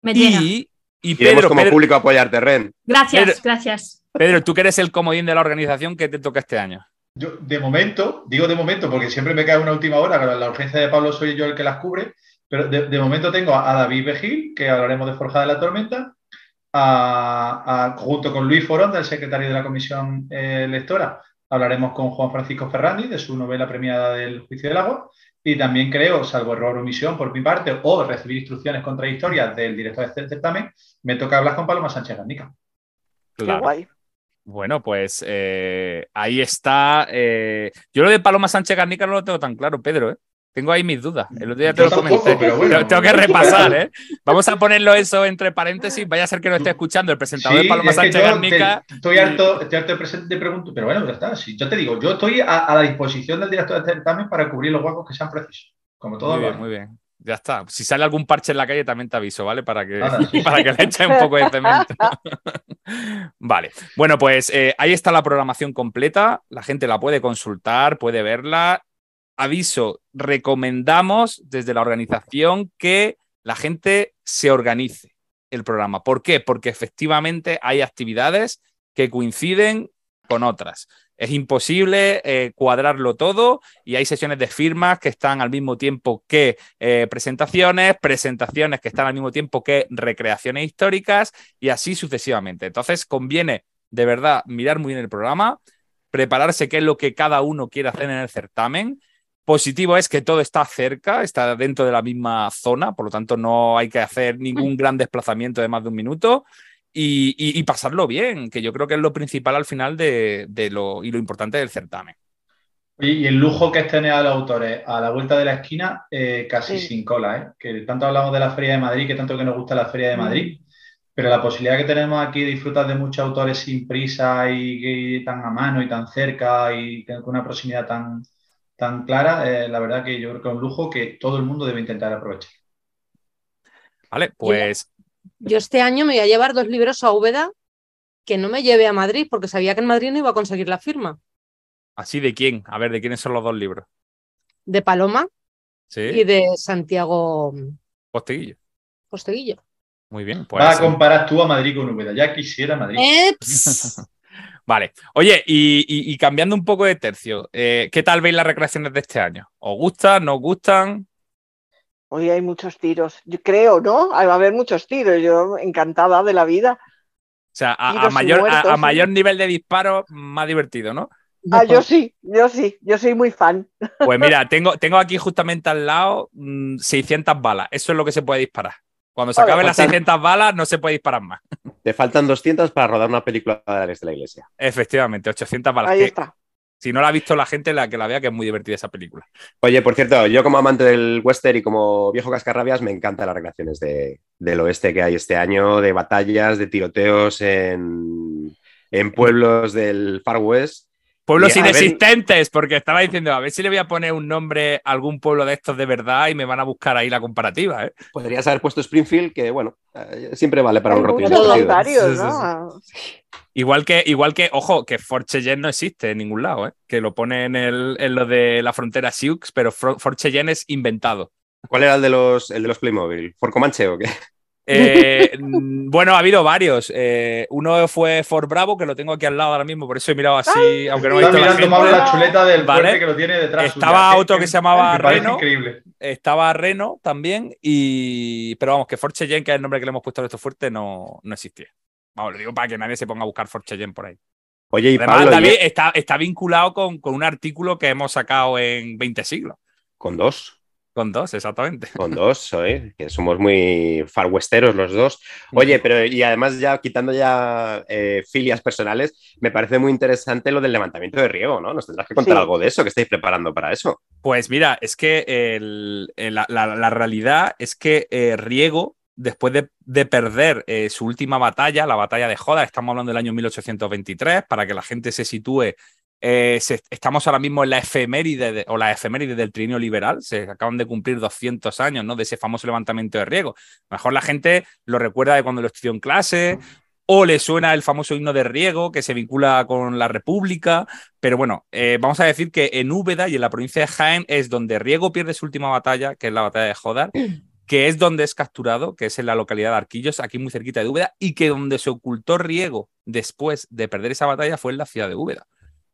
Me. Y, y Pedro, como Pedro, público a apoyarte, Ren. Gracias, gracias. Pedro, tú que eres el comodín de la organización, ¿qué te toca este año? Yo, de momento, digo de momento porque siempre me cae una última hora, pero la urgencia de Pablo soy yo el que las cubre, pero de, de momento tengo a David Bejil, que hablaremos de Forjada de la Tormenta, a- a- junto con Luis Foronda, el secretario de la comisión eh, lectora, hablaremos con Juan Francisco Ferrandi de su novela premiada del Juicio del Agua, y también creo, salvo error o omisión por mi parte, o recibir instrucciones contradictorias del director de este certamen, me toca hablar con Paloma Sánchez Garnica. Qué Claro. guay. Bueno, pues eh, ahí está. eh, Yo lo de Paloma Sánchez Garnica no lo tengo tan claro, Pedro. ¿eh? Tengo ahí mis dudas. El otro día te Yo lo tampoco, comenté. pero bueno. Tengo- que repasar, ¿eh? Vamos a ponerlo eso entre paréntesis. Vaya a ser que lo esté escuchando el presentador de Sí, Paloma es que Sánchez Garnica. te- estoy harto, estoy harto de, presen- de preguntas, pero bueno, ya está. Sí, yo te digo, yo estoy a, a la disposición del director de certamen para cubrir los huecos que sean precisos. Como todos Muy bien, muy bien. Ya está. Si sale algún parche en la calle, también te aviso, ¿vale? Para que, Nada, sí. para que le eche un poco de cemento. vale. Bueno, pues eh, ahí está la programación completa. La gente la puede consultar, puede verla. Aviso, recomendamos desde la organización que la gente se organice el programa. ¿Por qué? Porque efectivamente hay actividades que coinciden con otras. Es imposible eh, cuadrarlo todo y hay sesiones de firmas que están al mismo tiempo que eh, presentaciones, presentaciones que están al mismo tiempo que recreaciones históricas y así sucesivamente. Entonces conviene de verdad mirar muy bien el programa, prepararse qué es lo que cada uno quiere hacer en el certamen. Positivo es que todo está cerca, está dentro de la misma zona, por lo tanto no hay que hacer ningún gran desplazamiento de más de un minuto y, y- y pasarlo bien, que yo creo que es lo principal al final de, de lo, y lo importante del certamen. Y el lujo que es tener a los autores a la vuelta de la esquina, eh, casi Sí. sin cola, ¿eh? Que tanto hablamos de la Feria de Madrid, que tanto que nos gusta la Feria de. Madrid, pero la posibilidad que tenemos aquí de disfrutar de muchos autores sin prisa y, que- tan a mano y tan cerca y con una proximidad tan, tan clara, eh, la verdad que yo creo que es un lujo que todo el mundo debe intentar aprovechar. ¿Vale? Pues Yo este año me voy a llevar dos libros a Úbeda que no me llevé a Madrid porque sabía que en Madrid no iba a conseguir la firma. así de quién, a ver, de quiénes son los dos libros. De Paloma Sí, y de Santiago Posteguillo. Posteguillo. Muy bien, pues. Vas a comparar tú a Madrid con Úbeda, ya quisiera Madrid. Eh, ps. Vale. Oye, y, y- y cambiando un poco de tercio, eh, ¿qué tal veis las recreaciones de este año? ¿Os gustan? ¿No os gustan? Hoy hay muchos tiros. Yo creo, ¿no? Va a haber muchos tiros. Yo encantada de la vida. O sea, a, mayor, a- muertos, a, sí. mayor nivel de disparo, más divertido, ¿no? Ah, yo sí, yo sí, yo soy muy fan. Pues mira, tengo, tengo aquí justamente al lado mm, 600 balas. Eso es lo que se puede disparar. Cuando se Vale, acaben las faltan- 600 balas, no se puede disparar más. Te faltan 200 para rodar una película de Alex de la Iglesia. Efectivamente, 800 balas. Ahí que, está. Si no la ha visto la gente, la que la vea, que es muy divertida esa película. Oye, por cierto, yo como amante del western y como viejo cascarrabias, me encantan las recreaciones de, del oeste que hay este año, de batallas, de tiroteos en, en pueblos del Far West. Pueblos inexistentes, porque estaba diciendo, a ver si le voy a poner un nombre a algún pueblo de estos de verdad y me van a buscar ahí la comparativa. ¿eh? Podrías haber puesto Springfield, que bueno, eh, siempre vale para un rotillo. ¿no? Igual que, igual que, ojo, que Fort Cheyenne no existe en ningún lado, ¿eh? que lo pone en, el, en lo de la frontera Sioux, pero Fort Cheyenne es inventado. ¿Cuál era el de los, el de los Playmobil? ¿For Comanche o qué? Eh, mm, bueno, ha habido varios. Eh, uno fue Fort Bravo, que lo tengo aquí al lado ahora mismo, por eso he mirado así, aunque no he visto la mirando Pablo gente. la chuleta del Vale. que lo tiene detrás. Estaba suya, otro que se llamaba parece Reno. increíble. Estaba Reno también, y pero vamos, que Fort Cheyenne, que es el nombre que le hemos puesto a esto fuerte, no, no existía. Vamos, lo digo para que nadie se ponga a buscar Fort Cheyenne por ahí. Oye, y Además, Pablo, David, y- está, está vinculado con, con un artículo que hemos sacado en 20 siglos. con dos. Con dos, exactamente. Con dos, ¿eh? que somos muy far westeros los dos. Oye, pero y además ya quitando ya eh, filias personales, me parece muy interesante lo del levantamiento de riego, ¿no? Nos tendrás que contar Sí. algo de eso, que estáis preparando para eso. Pues mira, es que el- el- la, la- la realidad es que eh, Riego, después de, de perder eh, su última batalla, la batalla de Joda, estamos hablando del año 1823, para que la gente se sitúe, eh, se- estamos ahora mismo en la efeméride, de- o la efeméride del trineo liberal, se acaban de cumplir 200 años ¿no? de ese famoso levantamiento de Riego. A lo mejor la gente lo recuerda de cuando lo estudió en clase, o le suena el famoso himno de Riego, que se vincula con la República, pero bueno, eh, vamos a decir que en Úbeda y en la provincia de Jaén es donde Riego pierde su última batalla, que es la batalla de Jodar, que es donde es capturado, que es en la localidad de Arquillos, aquí muy cerquita de Úbeda, y que donde se ocultó Riego después de perder esa batalla fue en la ciudad de Úbeda.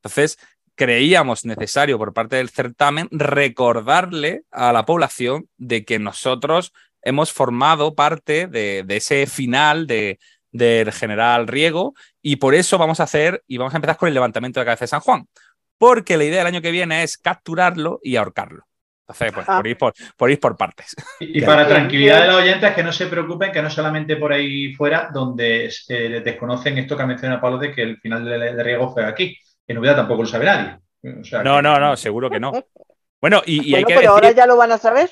Entonces, creíamos necesario por parte del certamen recordarle a la población de que nosotros hemos formado parte de, ese final de, del general Riego y por eso vamos a hacer y vamos a empezar con el levantamiento de cabeza de San Juan, porque la idea del año que viene es capturarlo y ahorcarlo. Entonces, pues por ir por, ir por partes. Y, para tranquilidad de los oyentes, que no se preocupen, que no solamente por ahí fuera, donde eh, desconocen esto que ha mencionado Pablo de que el final de Riego fue aquí. En Úbeda tampoco lo sabe nadie. O sea, No, que- no, no, seguro que no. Bueno, y, y hay que pero decir, ahora ya lo van a saber.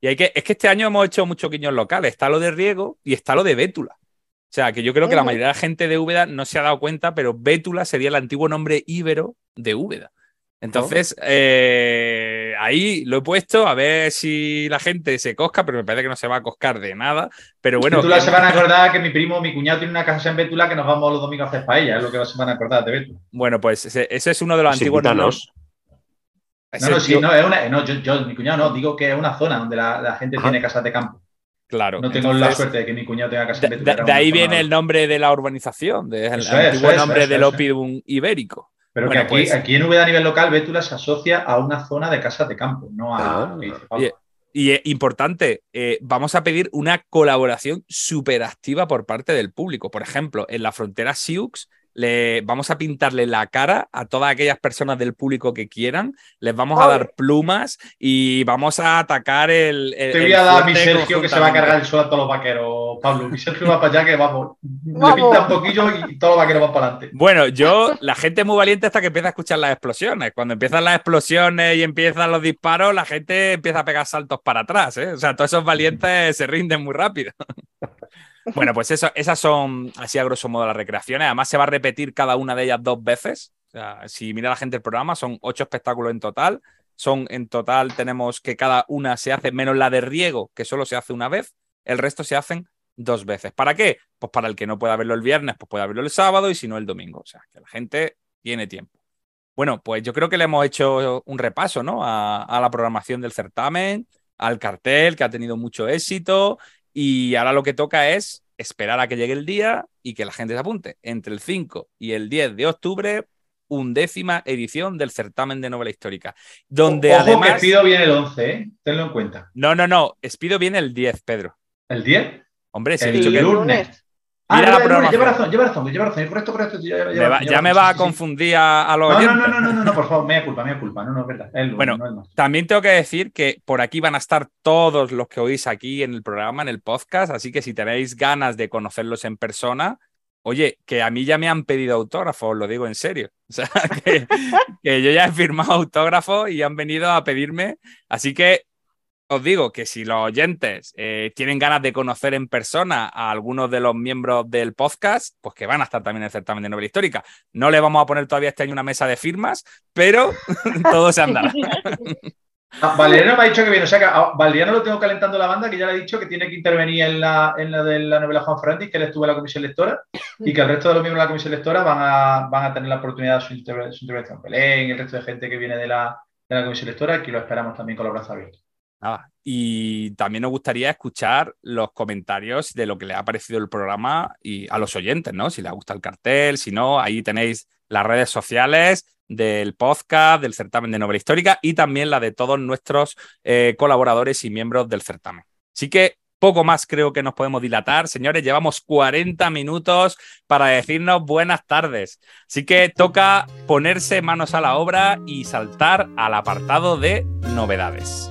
y hay que, es que este año hemos hecho muchos guiños locales. Está lo de Riego y está lo de Bétula. O sea, que yo creo que la mayoría de la gente de Úbeda no se ha dado cuenta, pero Bétula sería el antiguo nombre íbero de Úbeda. Entonces, eh, ahí lo he puesto a ver si la gente se cosca, pero me parece que no se va a coscar de nada. Pero bueno, Bétula que- se van a acordar que mi primo, mi cuñado tiene una casa en Bétula que nos vamos los domingos a hacer paella, es lo que se van a acordar de Bétula. bueno, pues ese, ese es uno de los antiguos. Ese- No, no, sí, no, es una, no yo, yo, mi cuñado no, digo que es una zona donde la, la gente tiene casas de campo. Claro. No tengo la suerte de que mi cuñado tenga casa De, de- de ahí viene el nombre de la urbanización, de el Eso es, antiguo eso es, nombre eso del es, Oppidum ibérico. Pero Bueno, que aquí, pues- aquí en Úbeda a nivel local, Bétula se asocia a una zona de casas de campo, no a. Ah. Y eh, importante, eh, vamos a pedir una colaboración súper activa por parte del público. Por ejemplo, en la frontera Sioux, le, vamos a pintarle la cara a todas aquellas personas del público que quieran, les vamos a dar plumas y vamos a atacar el. el- Te voy el a dar a mi Sergio que se va a cargar el sol a todos los vaqueros, Pablo. Mi Sergio va para allá que vamos. Vamos. Le pinta un poquillo y todos los vaqueros van para adelante. Bueno, yo, la gente es muy valiente hasta que empieza a escuchar las explosiones. Cuando empiezan las explosiones y empiezan los disparos, la gente empieza a pegar saltos para atrás. ¿eh? O sea, todos esos valientes se rinden muy rápido. Bueno, pues eso, esas son así a grosso modo las recreaciones. Además, se va a repetir cada una de ellas dos veces. O sea, si mira la gente el programa, son ocho espectáculos en total. Son en total, tenemos que cada una se hace, menos la de riego, que solo se hace una vez. El resto se hacen dos veces. ¿Para qué? Pues para el que no pueda verlo el viernes, pues pueda verlo el sábado y si no el domingo. O sea, que la gente tiene tiempo. Bueno, pues yo creo que le hemos hecho un repaso, ¿no? A, a la programación del certamen, al cartel, que ha tenido mucho éxito. Y ahora lo que toca es esperar a que llegue el día y que la gente se apunte. Entre el 5 y el 10 de octubre, undécima edición del certamen de novela histórica. Donde Ojo además. que Pido viene el 11, ¿eh? Tenlo en cuenta. No, no, no. Espido viene el 10, Pedro. ¿El 10? Hombre, se ha dicho que el lunes. Ah, Mira no, la programación. lleva razón, lleva razón, lleva razón. Correcto, correcto. Ya, me va- ya me va a confundir a, a los No, no, oyentes. no, no, no, no, no, por favor, mea culpa, mea culpa. No, no, es verdad. Bueno, no más. También tengo que decir que por aquí van a estar todos los que oís aquí en el programa, en el podcast, así que si tenéis ganas de conocerlos en persona, Oye, que a mí ya me han pedido autógrafos, lo digo en serio. O sea, que, que yo ya he firmado autógrafos y han venido a pedirme. Así que os digo que si los oyentes eh, tienen ganas de conocer en persona a algunos de los miembros del podcast, pues que van a estar también en el certamen de novela histórica. No le vamos a poner todavía este año una mesa de firmas, pero todo se andará. Ah, Valeriano me ha dicho que viene, o sea que a Valeriano lo tengo calentando la banda, que ya le he dicho que tiene que intervenir en la, en la de la novela Juan Fernández, que él estuvo en la comisión lectora, y que el resto de los miembros de la comisión lectora van a, van a tener la oportunidad de su intervención. Belén, el resto de gente que viene de la, de la comisión lectora, aquí lo esperamos también con los brazos abiertos. Nada. Y también nos gustaría escuchar los comentarios de lo que le ha parecido el programa y a los oyentes, ¿no? Si les gusta el cartel, si no, ahí tenéis las redes sociales del podcast, del certamen de novela histórica y también la de todos nuestros eh, colaboradores y miembros del certamen. Así que poco más creo que nos podemos dilatar. Señores, llevamos 40 minutos para decirnos buenas tardes. Así que toca ponerse manos a la obra y saltar al apartado de novedades.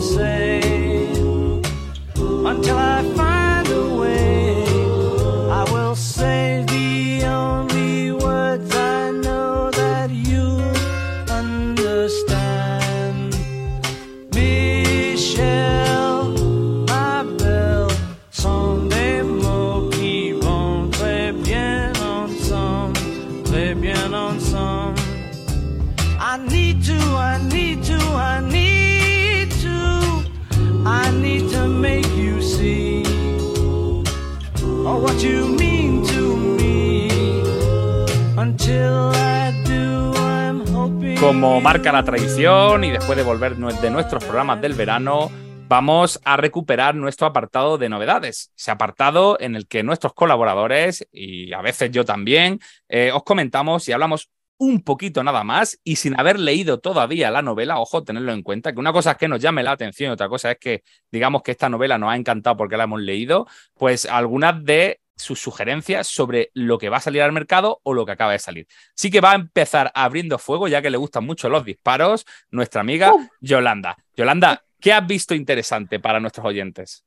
say. Como marca la tradición y después de volver de nuestros programas del verano, vamos a recuperar nuestro apartado de novedades. Ese apartado en el que nuestros colaboradores, y a veces yo también, eh, os comentamos y hablamos un poquito nada más y sin haber leído todavía la novela, ojo, tenerlo en cuenta, que una cosa es que nos llame la atención y otra cosa es que digamos que esta novela nos ha encantado porque la hemos leído, pues algunas de sus sugerencias sobre lo que va a salir al mercado o lo que acaba de salir. Sí que va a empezar abriendo fuego, ya que le gustan mucho los disparos, nuestra amiga Yolanda. Yolanda, ¿qué has visto interesante para nuestros oyentes?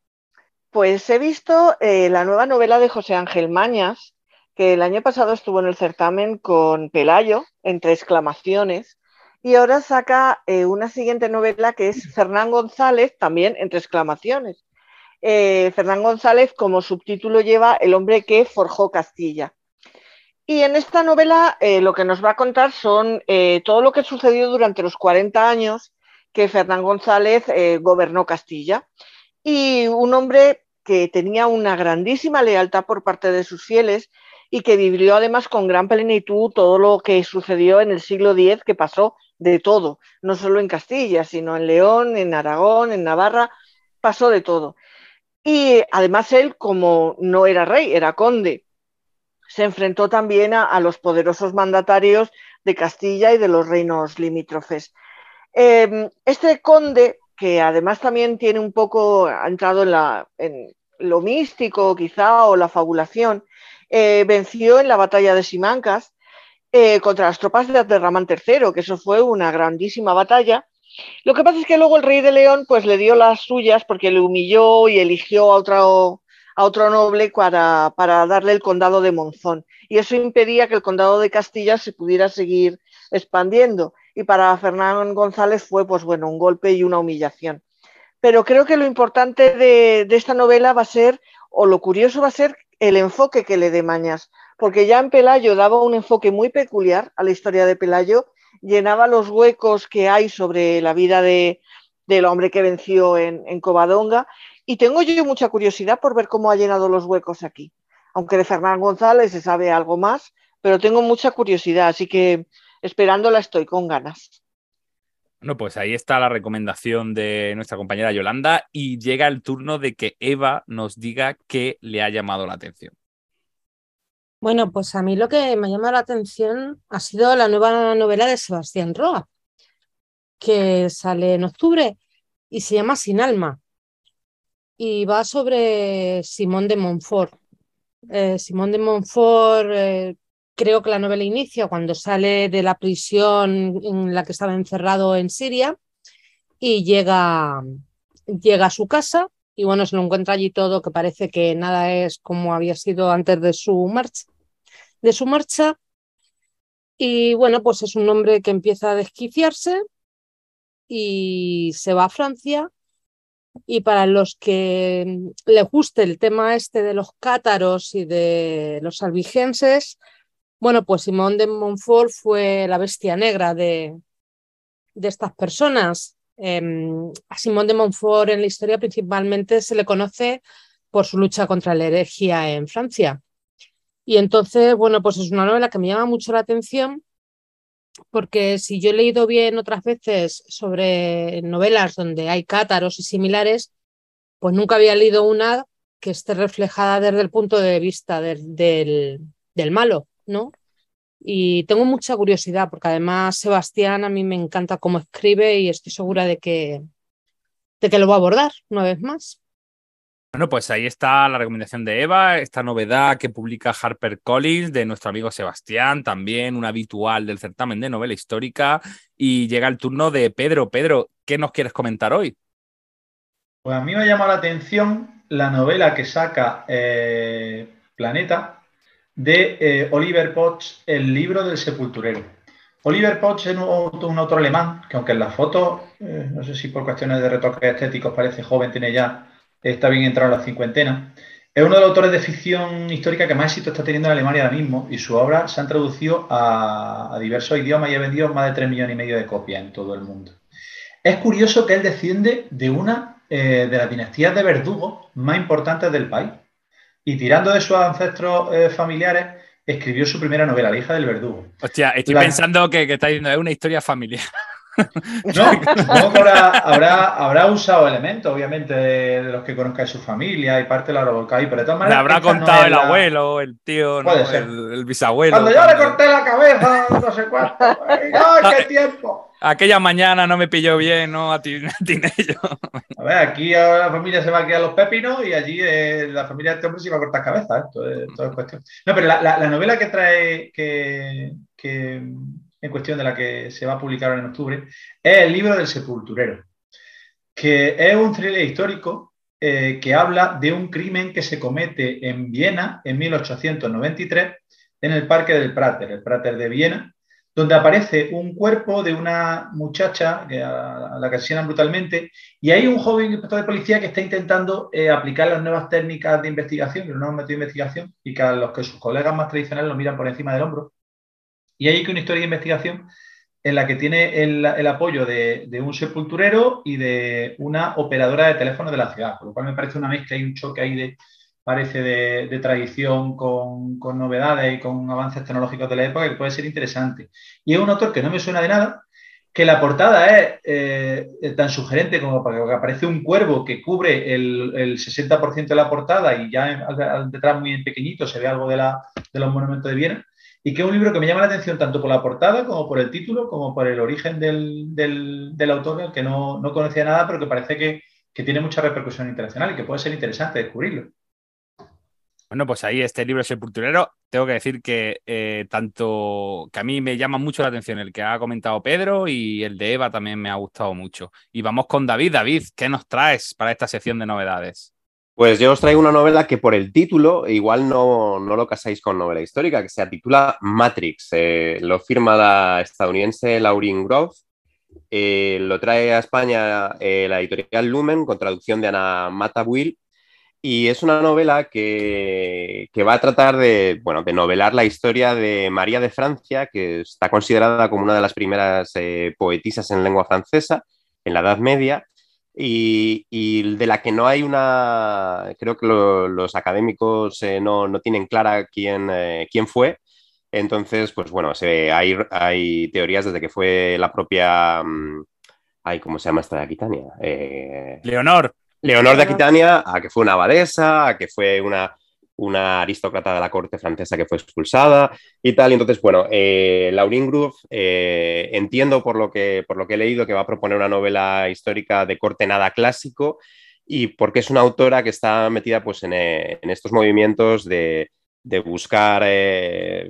Pues he visto eh, la nueva novela de José Ángel Mañas, que el año pasado estuvo en el certamen con Pelayo, entre exclamaciones, y ahora saca eh, una siguiente novela que es Fernán González, también entre exclamaciones. Eh, Fernán González, como subtítulo, lleva El hombre que forjó Castilla. Y en esta novela eh, lo que nos va a contar son eh, todo lo que sucedió durante los 40 años que Fernán González gobernó Castilla. Y un hombre que tenía una grandísima lealtad por parte de sus fieles y que vivió además con gran plenitud todo lo que sucedió en el siglo X, que pasó de todo, no solo en Castilla, sino en León, en Aragón, en Navarra, pasó de todo. Y además él, como no era rey, era conde, se enfrentó también a, los poderosos mandatarios de Castilla y de los reinos limítrofes. Eh, este conde, que además también tiene un poco, ha entrado en, lo místico quizá o la fabulación, eh, venció en la batalla de Simancas eh, contra las tropas de Abderramán III, que eso fue una grandísima batalla. Lo que pasa es que luego el rey de León pues le dio las suyas porque le humilló y eligió a otro, a otro noble para, para darle el condado de Monzón. Y eso impedía que el condado de Castilla se pudiera seguir expandiendo. Y para Fernán González fue pues bueno, un golpe y una humillación. Pero creo que lo importante de, de esta novela va a ser, o lo curioso va a ser, el enfoque que le dé Mañas, porque ya en Pelayo daba un enfoque muy peculiar a la historia de Pelayo, llenaba los huecos que hay sobre la vida de, del hombre que venció en, en, Covadonga, y tengo yo mucha curiosidad por ver cómo ha llenado los huecos aquí. Aunque de Fernán González se sabe algo más, pero tengo mucha curiosidad, así que esperándola estoy con ganas. Bueno, pues ahí está la recomendación de nuestra compañera Yolanda y llega el turno de que Eva nos diga qué le ha llamado la atención. Bueno, pues a mí lo que me ha llamado la atención ha sido la nueva novela de Sebastián Roa, que sale en octubre y se llama Sin Alma. Y va sobre Simón de Montfort. Eh, Simón de Montfort, eh, creo que la novela inicia cuando sale de la prisión en la que estaba encerrado en Siria y llega, llega a su casa y bueno, se lo encuentra allí todo que parece que nada es como había sido antes de su marcha. De su marcha. Y bueno, pues es un hombre que empieza a desquiciarse y se va a Francia. Y para los que les guste el tema este de los cátaros y de los albigenses, bueno, pues Simón de Montfort fue la bestia negra de, de estas personas. Em, a Simón de Montfort en la historia principalmente se le conoce por su lucha contra la herejía en Francia. Y entonces, bueno, pues es una novela que me llama mucho la atención porque si yo he leído bien otras veces sobre novelas donde hay cátaros y similares, pues nunca había leído una que esté reflejada desde el punto de vista del, del, malo, ¿no? Y tengo mucha curiosidad porque además Sebastián a mí me encanta cómo escribe y estoy segura de que, de que lo va a abordar una vez más. Bueno, pues ahí está la recomendación de Eva, esta novedad que publica HarperCollins de nuestro amigo Sebastián, también un habitual del certamen de novela histórica. Y llega el turno de Pedro. Pedro, ¿qué nos quieres comentar hoy? Pues a mí me ha llamado la atención la novela que saca eh, Planeta de eh, Oliver Potts, El libro del sepulturero. Oliver Potts es un, un autor alemán que aunque en las fotos, eh, no sé si por cuestiones de retoques estéticos parece joven, tiene ya está bien entrado en la cincuentena. Es uno de los autores de ficción histórica que más éxito está teniendo en Alemania ahora mismo y su obra se han traducido a, a diversos idiomas y ha vendido más de 3 millones y medio de copias en todo el mundo. Es curioso que él desciende de una eh, de las dinastías de verdugos más importantes del país y tirando de sus ancestros eh, familiares escribió su primera novela, La hija del verdugo. Hostia, estoy La- pensando que, que está diciendo, es una historia familiar. No, supongo que habrá, habrá, habrá usado elementos, obviamente, de, de los que conozca de su familia y parte de la revolcada ahí, pero de todas Le maneras. habrá esta no contado el la- abuelo, el tío, ¿no? El, el bisabuelo. Cuando yo le corté la cabeza, no sé cuánto. ¡Ay, ay, qué tiempo! Aquella mañana no me pilló bien, ¿no? Atiné yo. A ver, aquí ahora la familia se va a quedar los pepinos y allí eh, la familia de este hombre se va a cortar cabezas. ¿eh? Todo, todo es cuestión. No, pero la, la- la novela que trae, que, que en cuestión de la que se va a publicar en octubre, es El libro del sepulturero, que es un thriller histórico eh, que habla de un crimen que se comete en Viena en 1893 en el Parque del Prater, el Prater de Viena, donde aparece un cuerpo de una muchacha que la que asesinan brutalmente y hay un joven inspector de policía que está intentando eh, aplicar las nuevas técnicas de investigación, los nuevos métodos de investigación y que a los que sus colegas más tradicionales lo miran por encima del hombro. Y hay que una historia de investigación en la que tiene el, apoyo de, un sepulturero y de una operadora de teléfono de la ciudad, con lo cual me parece una mezcla y un choque ahí de, parece de, tradición con, novedades y con avances tecnológicos de la época que puede ser interesante. Y es un autor que no me suena de nada, que la portada es eh, tan sugerente como que aparece un cuervo que cubre el, el 60% de la portada y ya detrás muy pequeñito se ve algo de, la, de los monumentos de Viena y que es un libro que me llama la atención tanto por la portada como por el título, como por el origen del, del, del autor, que no, no, conocía nada, pero que parece que, que, tiene mucha repercusión internacional y que puede ser interesante descubrirlo. Bueno, pues ahí este libro sepulturero, tengo que decir que eh, tanto que a mí me llama mucho la atención el que ha comentado Pedro y el de Eva también me ha gustado mucho. Y vamos con David. David, ¿qué nos traes para esta sección de novedades? Pues yo os traigo una novela que por el título igual no, no lo casáis con novela histórica, que se titula Matrix. Eh, lo firma la estadounidense Lauren Groff. Eh, lo trae a España eh, la editorial Lumen con traducción de Ana Matabuil. Y es una novela que, que, va a tratar de, bueno, de novelar la historia de María de Francia, que está considerada como una de las primeras eh, poetisas en lengua francesa en la Edad Media y, y, de la que no hay una, creo que lo, los académicos eh, no, no, tienen clara quién, eh, quién fue. Entonces, pues bueno, se, hay, hay, teorías desde que fue la propia, Ay, ¿cómo se llama esta de Aquitania? Eh, Leonor. Leonor de. Aquitania, a que fue una abadesa, a que fue una, una aristócrata de la corte francesa que fue expulsada y tal. Y entonces, bueno, eh, Laurin eh, entiendo por lo, que, por lo que he leído que va a proponer una novela histórica de corte nada clásico y porque es una autora que está metida pues, en, eh, estos movimientos de, de buscar eh,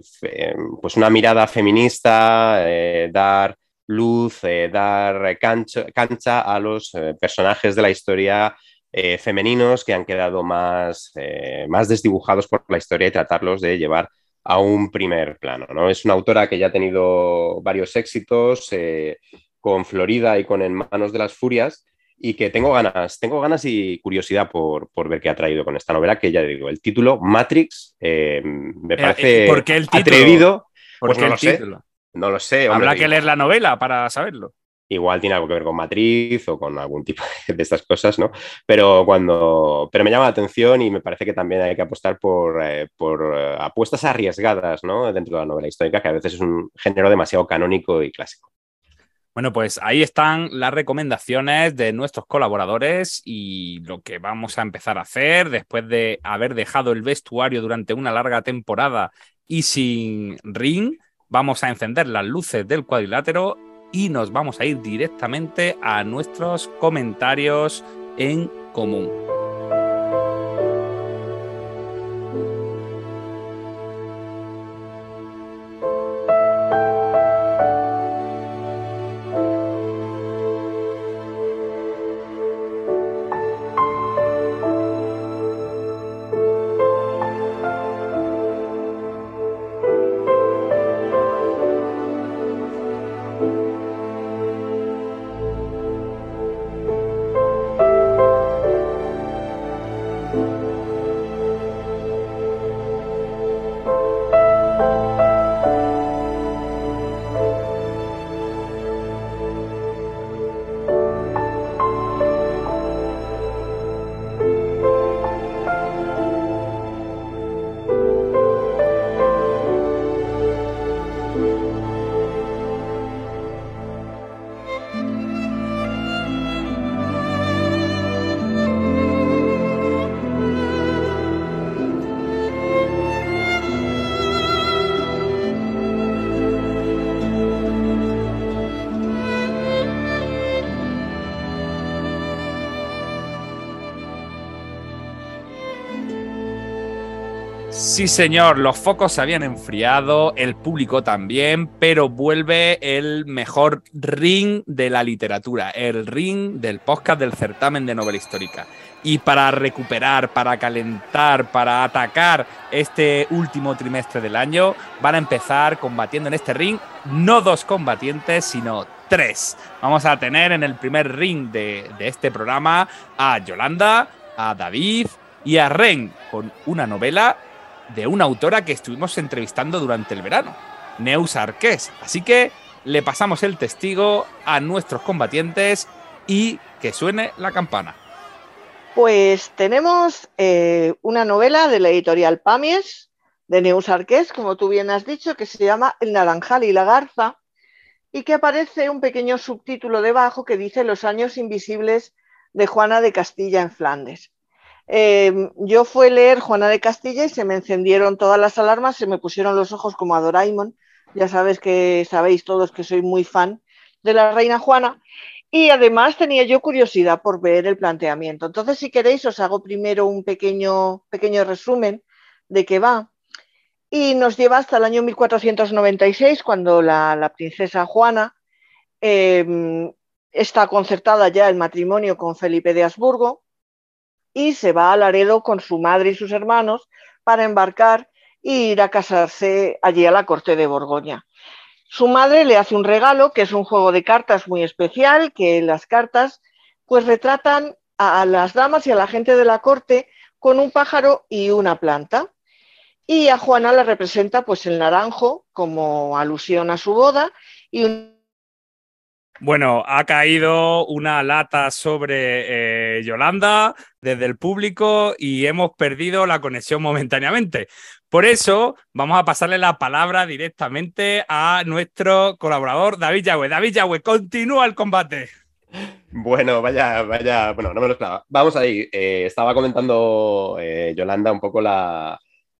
pues una mirada feminista, dar luz, dar cancha, cancha a los personajes de la historia eh, femeninos que han quedado más, eh, más desdibujados por la historia y tratarlos de llevar a un primer plano. ¿no? Es una autora que ya ha tenido varios éxitos eh, con Florida y con En manos de las furias y que tengo ganas, tengo ganas y curiosidad por, por ver qué ha traído con esta novela, que ya digo, el título Matrix me parece ¿por qué el título? atrevido. ¿Por Pues qué no el lo sé. título? No lo sé. hombre, Habrá que leer la novela para saberlo. Igual tiene algo que ver con matriz o con algún tipo de estas cosas, ¿no? Pero cuando. Pero me llama la atención y me parece que también hay que apostar por, eh, eh, apuestas arriesgadas, ¿no? Dentro de la novela histórica, que a veces es un género demasiado canónico y clásico. Bueno, pues ahí están las recomendaciones de nuestros colaboradores y lo que vamos a empezar a hacer después de haber dejado el vestuario durante una larga temporada y sin ring. Vamos a encender las luces del cuadrilátero y nos vamos a ir directamente a nuestros comentarios en común. Sí, señor, los focos se habían enfriado, el público también, pero vuelve el mejor ring de la literatura, el ring del podcast del certamen de novela histórica. Y para recuperar, para calentar, para atacar este último trimestre del año, van a empezar combatiendo en este ring no dos combatientes, sino tres. Vamos a tener en el primer ring de, de este programa a Yolanda, a David y a Ren con una novela de una autora que estuvimos entrevistando durante el verano, Neus Arqués. Así que le pasamos el testigo a nuestros combatientes y que suene la campana. Pues tenemos eh, una novela de la editorial Pamies, de Neus Arqués, como tú bien has dicho, que se llama El naranjal y la garza, y que aparece un pequeño subtítulo debajo que dice Los años invisibles de Juana de Castilla en Flandes. Eh, yo fui a leer Juana de Castilla y se me encendieron todas las alarmas, se me pusieron los ojos como a Doraemon. Ya sabes que sabéis todos que soy muy fan de la reina Juana. Y además tenía yo curiosidad por ver el planteamiento. Entonces, si queréis, os hago primero un pequeño, pequeño resumen de qué va. Y nos lleva hasta el año 1496, cuando la, princesa Juana eh, está concertada ya el matrimonio con Felipe de Habsburgo y se va a Laredo con su madre y sus hermanos para embarcar e ir a casarse allí a la corte de Borgoña. Su madre le hace un regalo, que es un juego de cartas muy especial, que las cartas pues retratan a las damas y a la gente de la corte con un pájaro y una planta. Y a Juana la representa pues el naranjo como alusión a su boda y un Bueno, ha caído una lata sobre eh, Yolanda desde el público y hemos perdido la conexión momentáneamente. Por eso vamos a pasarle la palabra directamente a nuestro colaborador David Yagüe. David Yagüe, continúa el combate. Bueno, vaya, vaya, bueno, no me lo esperaba. Vamos ahí. Eh, estaba comentando eh, Yolanda un poco la,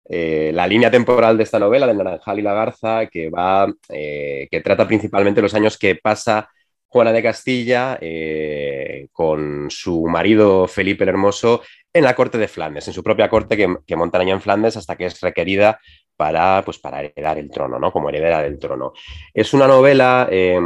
la línea temporal de esta novela, de Naranjal y la Garza, que va, que trata principalmente los años que pasa Juana de Castilla eh, con su marido Felipe el Hermoso en la corte de Flandes, en su propia corte que, que montan allá en Flandes hasta que es requerida para, pues, para heredar el trono, ¿no? Como heredera del trono. Es una novela eh,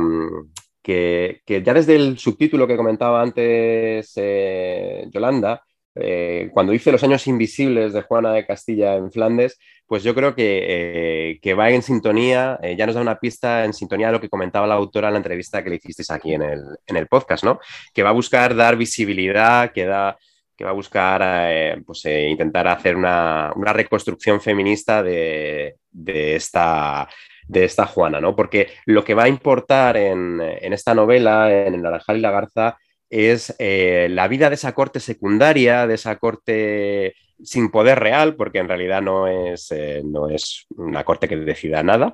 que, ya desde el subtítulo que comentaba antes eh, Yolanda, eh, cuando dice Los años invisibles de Juana de Castilla en Flandes, pues yo creo que, eh, que va en sintonía, eh, ya nos da una pista en sintonía de lo que comentaba la autora en la entrevista que le hicisteis aquí en el, en el podcast, ¿no? Que va a buscar dar visibilidad, que, da, que va a buscar eh, pues, intentar hacer una, una reconstrucción feminista de, de esta de esta Juana, ¿no? Porque lo que va a importar en, en esta novela, en El Naranjal y la Garza, es la vida de esa corte secundaria, de esa corte sin poder real, porque en realidad no es, eh, no es una corte que decida nada,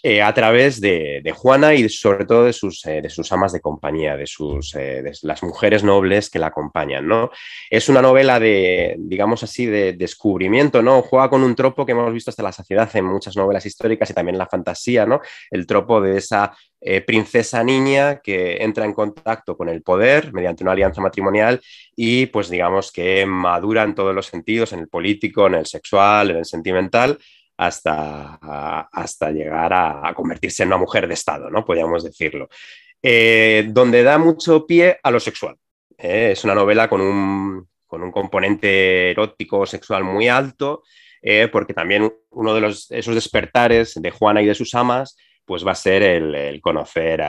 eh, a través de, de, Juana y sobre todo de sus, eh, de sus amas de compañía, de, sus, eh, las mujeres nobles que la acompañan. ¿no? Es una novela de, digamos así, de descubrimiento, ¿no? juega con un tropo que hemos visto hasta la saciedad en muchas novelas históricas y también en la fantasía, ¿no? el tropo de esa princesa niña que entra en contacto con el poder mediante una alianza matrimonial y pues digamos que madura en todos los sentidos, en el político, en el sexual, en el sentimental, hasta, hasta llegar a, convertirse en una mujer de Estado, ¿no? Podríamos decirlo. Eh, donde da mucho pie a lo sexual. Eh, es una novela con un, con un, componente erótico sexual muy alto, eh, porque también uno de los, esos despertares de Juana y de sus amas pues va a ser el, conocer,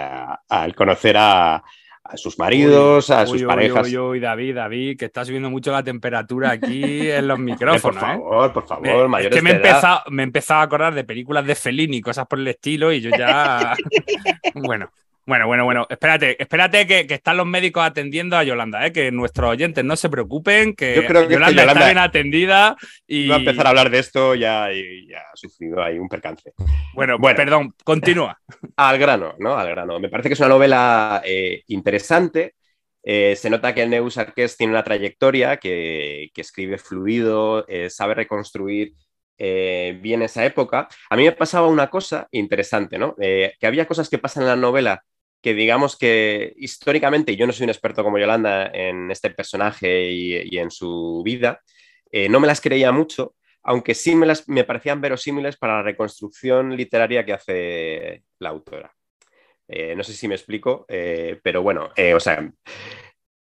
el conocer a, a sus maridos, uy, a sus uy, parejas. Uy, uy, David, David, que está subiendo mucho la temperatura aquí en los micrófonos. por favor, ¿eh? por favor, mayores es que me he, empezado, me he empezado a acordar de películas de Fellini y cosas por el estilo y yo ya... bueno, bueno, bueno, bueno. Espérate, espérate que, que, están los médicos atendiendo a Yolanda, ¿eh? que nuestros oyentes no se preocupen, que, Yo creo que Yolanda, Yolanda está bien atendida y... Va a empezar a hablar de esto ya, y ya ha sufrido ahí un percance. Bueno, bueno perdón, continúa. Al grano, ¿no? Al grano. Me parece que es una novela eh, interesante. Eh, se nota que Neus Arqués tiene una trayectoria, que, que escribe fluido, sabe reconstruir eh, bien esa época. A mí me pasaba una cosa interesante, ¿no? Eh, que había cosas que pasan en la novela que digamos que históricamente, yo no soy un experto como Yolanda en este personaje y, y en su vida, eh, no me las creía mucho, aunque sí me, las, me parecían verosímiles para la reconstrucción literaria que hace la autora. Eh, no sé si me explico, eh, pero bueno, o sea,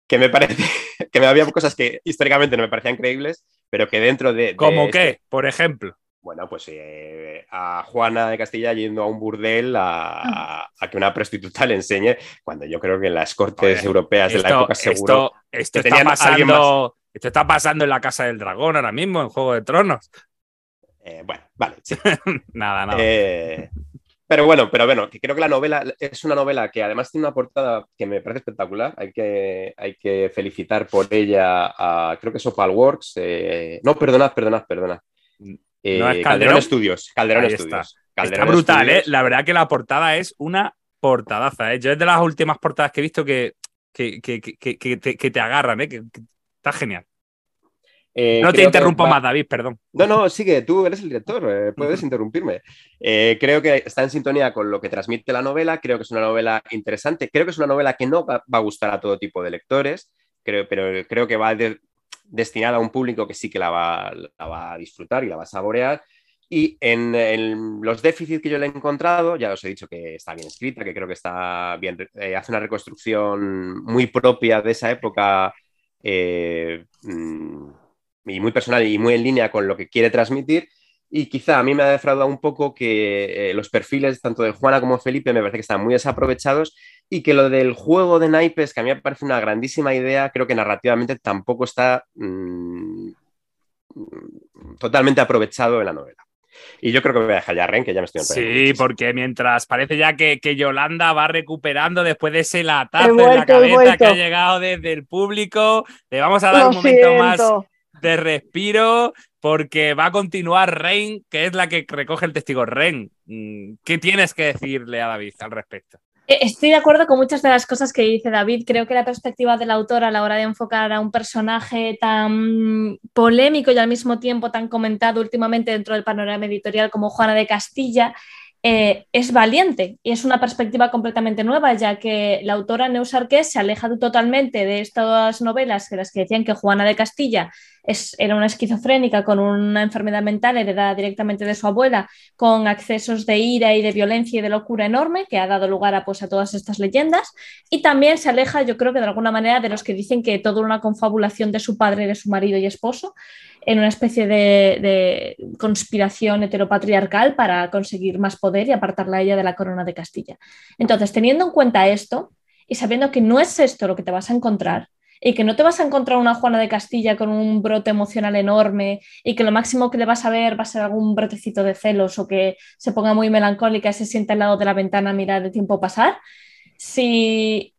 que me parece que me había cosas que históricamente no me parecían creíbles, pero que dentro de... de ¿Cómo este, qué? Por ejemplo. Bueno, pues eh, a Juana de Castilla yendo a un burdel a, a, que una prostituta le enseñe, cuando yo creo que en las cortes Oye, europeas esto, de la época seguro. Esto, esto está pasando, esto está pasando en la Casa del Dragón ahora mismo, en Juego de Tronos. Eh, bueno, vale. Sí. nada, nada. Eh, pero bueno, pero bueno, que creo que la novela es una novela que además tiene una portada que me parece espectacular. Hay que, hay que felicitar por ella a, creo que es Opal Works. No, perdonad, perdonad, perdonad. Eh, no es Calderón, Calderón Studios. Calderón Ahí Studios. Está, Calderón está brutal, Studios. ¿eh? La verdad que la portada es una portadaza, ¿eh? Yo es de las últimas portadas que he visto que, que, que, que, que te, te, agarran, ¿eh? Que, está genial. Eh, no te interrumpo va... más, David, perdón. No, no, sigue, tú eres el director, eh, puedes uh -huh. interrumpirme. Eh, creo que está en sintonía con lo que transmite la novela, creo que es una novela interesante, creo que es una novela que no va, va a gustar a todo tipo de lectores, creo, pero creo que va de, destinada a un público que sí que la va, a disfrutar y la va a saborear. Y en, los déficits que yo le he encontrado, ya os he dicho que está bien escrita, que creo que está bien, eh, hace una reconstrucción muy propia de esa época. Eh, mmm, y muy personal y muy en línea con lo que quiere transmitir. Y quizá a mí me ha defraudado un poco que eh, los perfiles tanto de Juana como de Felipe me parece que están muy desaprovechados y que lo del juego de naipes, que a mí me parece una grandísima idea, creo que narrativamente tampoco está mmm, totalmente aprovechado en la novela. Y yo creo que voy a dejar ya a Ren, que ya me estoy Sí, porque mientras parece ya que, que, Yolanda va recuperando después de ese latazo vuelto, en la cabeza que ha llegado desde el público, le vamos a dar Lo un momento siento. más de respiro porque va a continuar Rein, que es la que recoge el testigo. Ren, mm, ¿qué tienes que decirle a David al respecto? Eh, Estoy de acuerdo con muchas de las cosas que dice David. Creo que la perspectiva del autor a la hora de enfocar a un personaje tan polémico y al mismo tiempo tan comentado últimamente dentro del panorama editorial como Juana de Castilla eh, es valiente y es una perspectiva completamente nueva, ya que la autora Neus Arqués se aleja totalmente de estas novelas que las que decían que Juana de Castilla es, era una esquizofrénica con una enfermedad mental heredada directamente de su abuela, con accesos de ira y de violencia y de locura enorme, que ha dado lugar a, pues, a todas estas leyendas. Y también se aleja, yo creo que de alguna manera, de los que dicen que toda una confabulación de su padre, de su marido y esposo, en una especie de, conspiración heteropatriarcal para conseguir más poder y apartarla a ella de la corona de Castilla. Entonces, teniendo en cuenta esto y sabiendo que no es esto lo que te vas a encontrar, y que no te vas a encontrar una Juana de Castilla con un brote emocional enorme y que lo máximo que le vas a ver va a ser algún brotecito de celos o que se ponga muy melancólica y se sienta al lado de la ventana a mirar el tiempo pasar. Si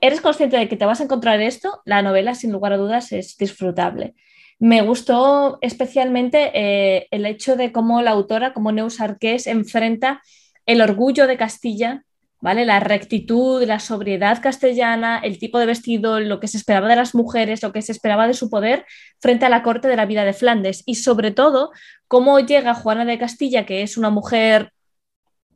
eres consciente de que te vas a encontrar esto, la novela sin lugar a dudas es disfrutable. Me gustó especialmente eh, el hecho de cómo la autora, como Neus Arqués, enfrenta el orgullo de Castilla ¿vale? La rectitud, la sobriedad castellana, el tipo de vestido, lo que se esperaba de las mujeres, lo que se esperaba de su poder frente a la corte de la vida de Flandes y sobre todo cómo llega Juana de Castilla, que es una mujer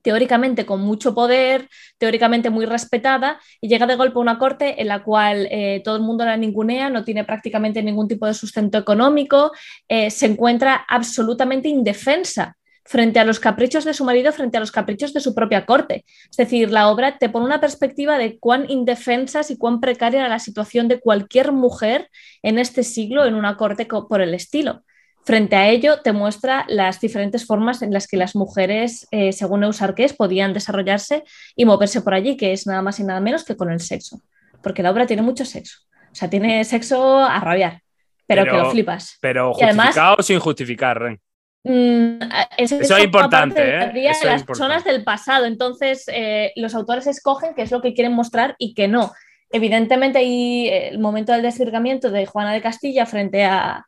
teóricamente con mucho poder, teóricamente muy respetada, y llega de golpe a una corte en la cual eh, todo el mundo la ningunea, no tiene prácticamente ningún tipo de sustento económico, eh, se encuentra absolutamente indefensa frente a los caprichos de su marido, frente a los caprichos de su propia corte. Es decir, la obra te pone una perspectiva de cuán indefensas y cuán precaria era la situación de cualquier mujer en este siglo en una corte por el estilo. Frente a ello, te muestra las diferentes formas en las que las mujeres, eh, según Eusarqués, podían desarrollarse y moverse por allí, que es nada más y nada menos que con el sexo. Porque la obra tiene mucho sexo. O sea, tiene sexo a rabiar, pero, pero que lo flipas. Pero justificado sin justificar, Ren. Mm, eso es importante, ¿eh? de Eso es las personas del pasado. Entonces, eh, los autores escogen qué es lo que quieren mostrar y qué no. Evidentemente, hay el momento del desvirgamiento de Juana de Castilla frente a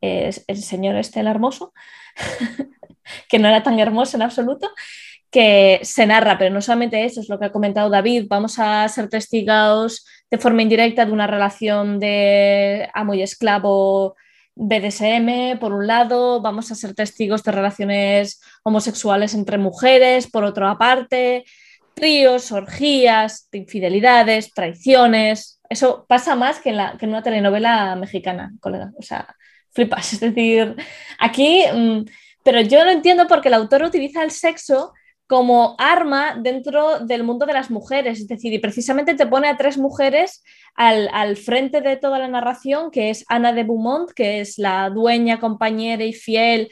eh, el señor este, hermoso, que no era tan hermoso en absoluto, que se narra, pero no solamente eso, es lo que ha comentado David, vamos a ser testigos de forma indirecta de una relación de amo y esclavo BDSM, por un lado, vamos a ser testigos de relaciones homosexuales entre mujeres, por otra parte, tríos, orgías, de infidelidades, traiciones. Eso pasa más que en, que en una telenovela mexicana, colega. O sea, flipas. Es decir, aquí, mmm, pero yo no entiendo por qué el autor utiliza el sexo como arma dentro del mundo de las mujeres, es decir, y precisamente te pone a tres mujeres al, al, frente de toda la narración, que es Ana de Beaumont, que es la dueña, compañera y fiel,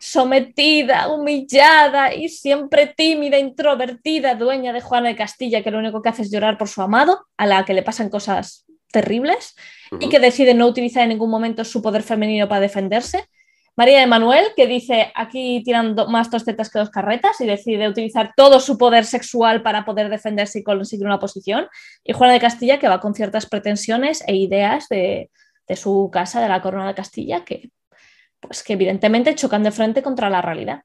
sometida, humillada y siempre tímida, introvertida, dueña de Juana de Castilla, que lo único que hace es llorar por su amado, a la que le pasan cosas terribles uh -huh. y que decide no utilizar en ningún momento su poder femenino para defenderse. María de Manuel, que dice aquí tiran más dos tetas que dos carretas y decide utilizar todo su poder sexual para poder defenderse y conseguir una posición. Y Juana de Castilla, que va con ciertas pretensiones e ideas de, de su casa, de la corona de Castilla, que, pues, que evidentemente chocan de frente contra la realidad.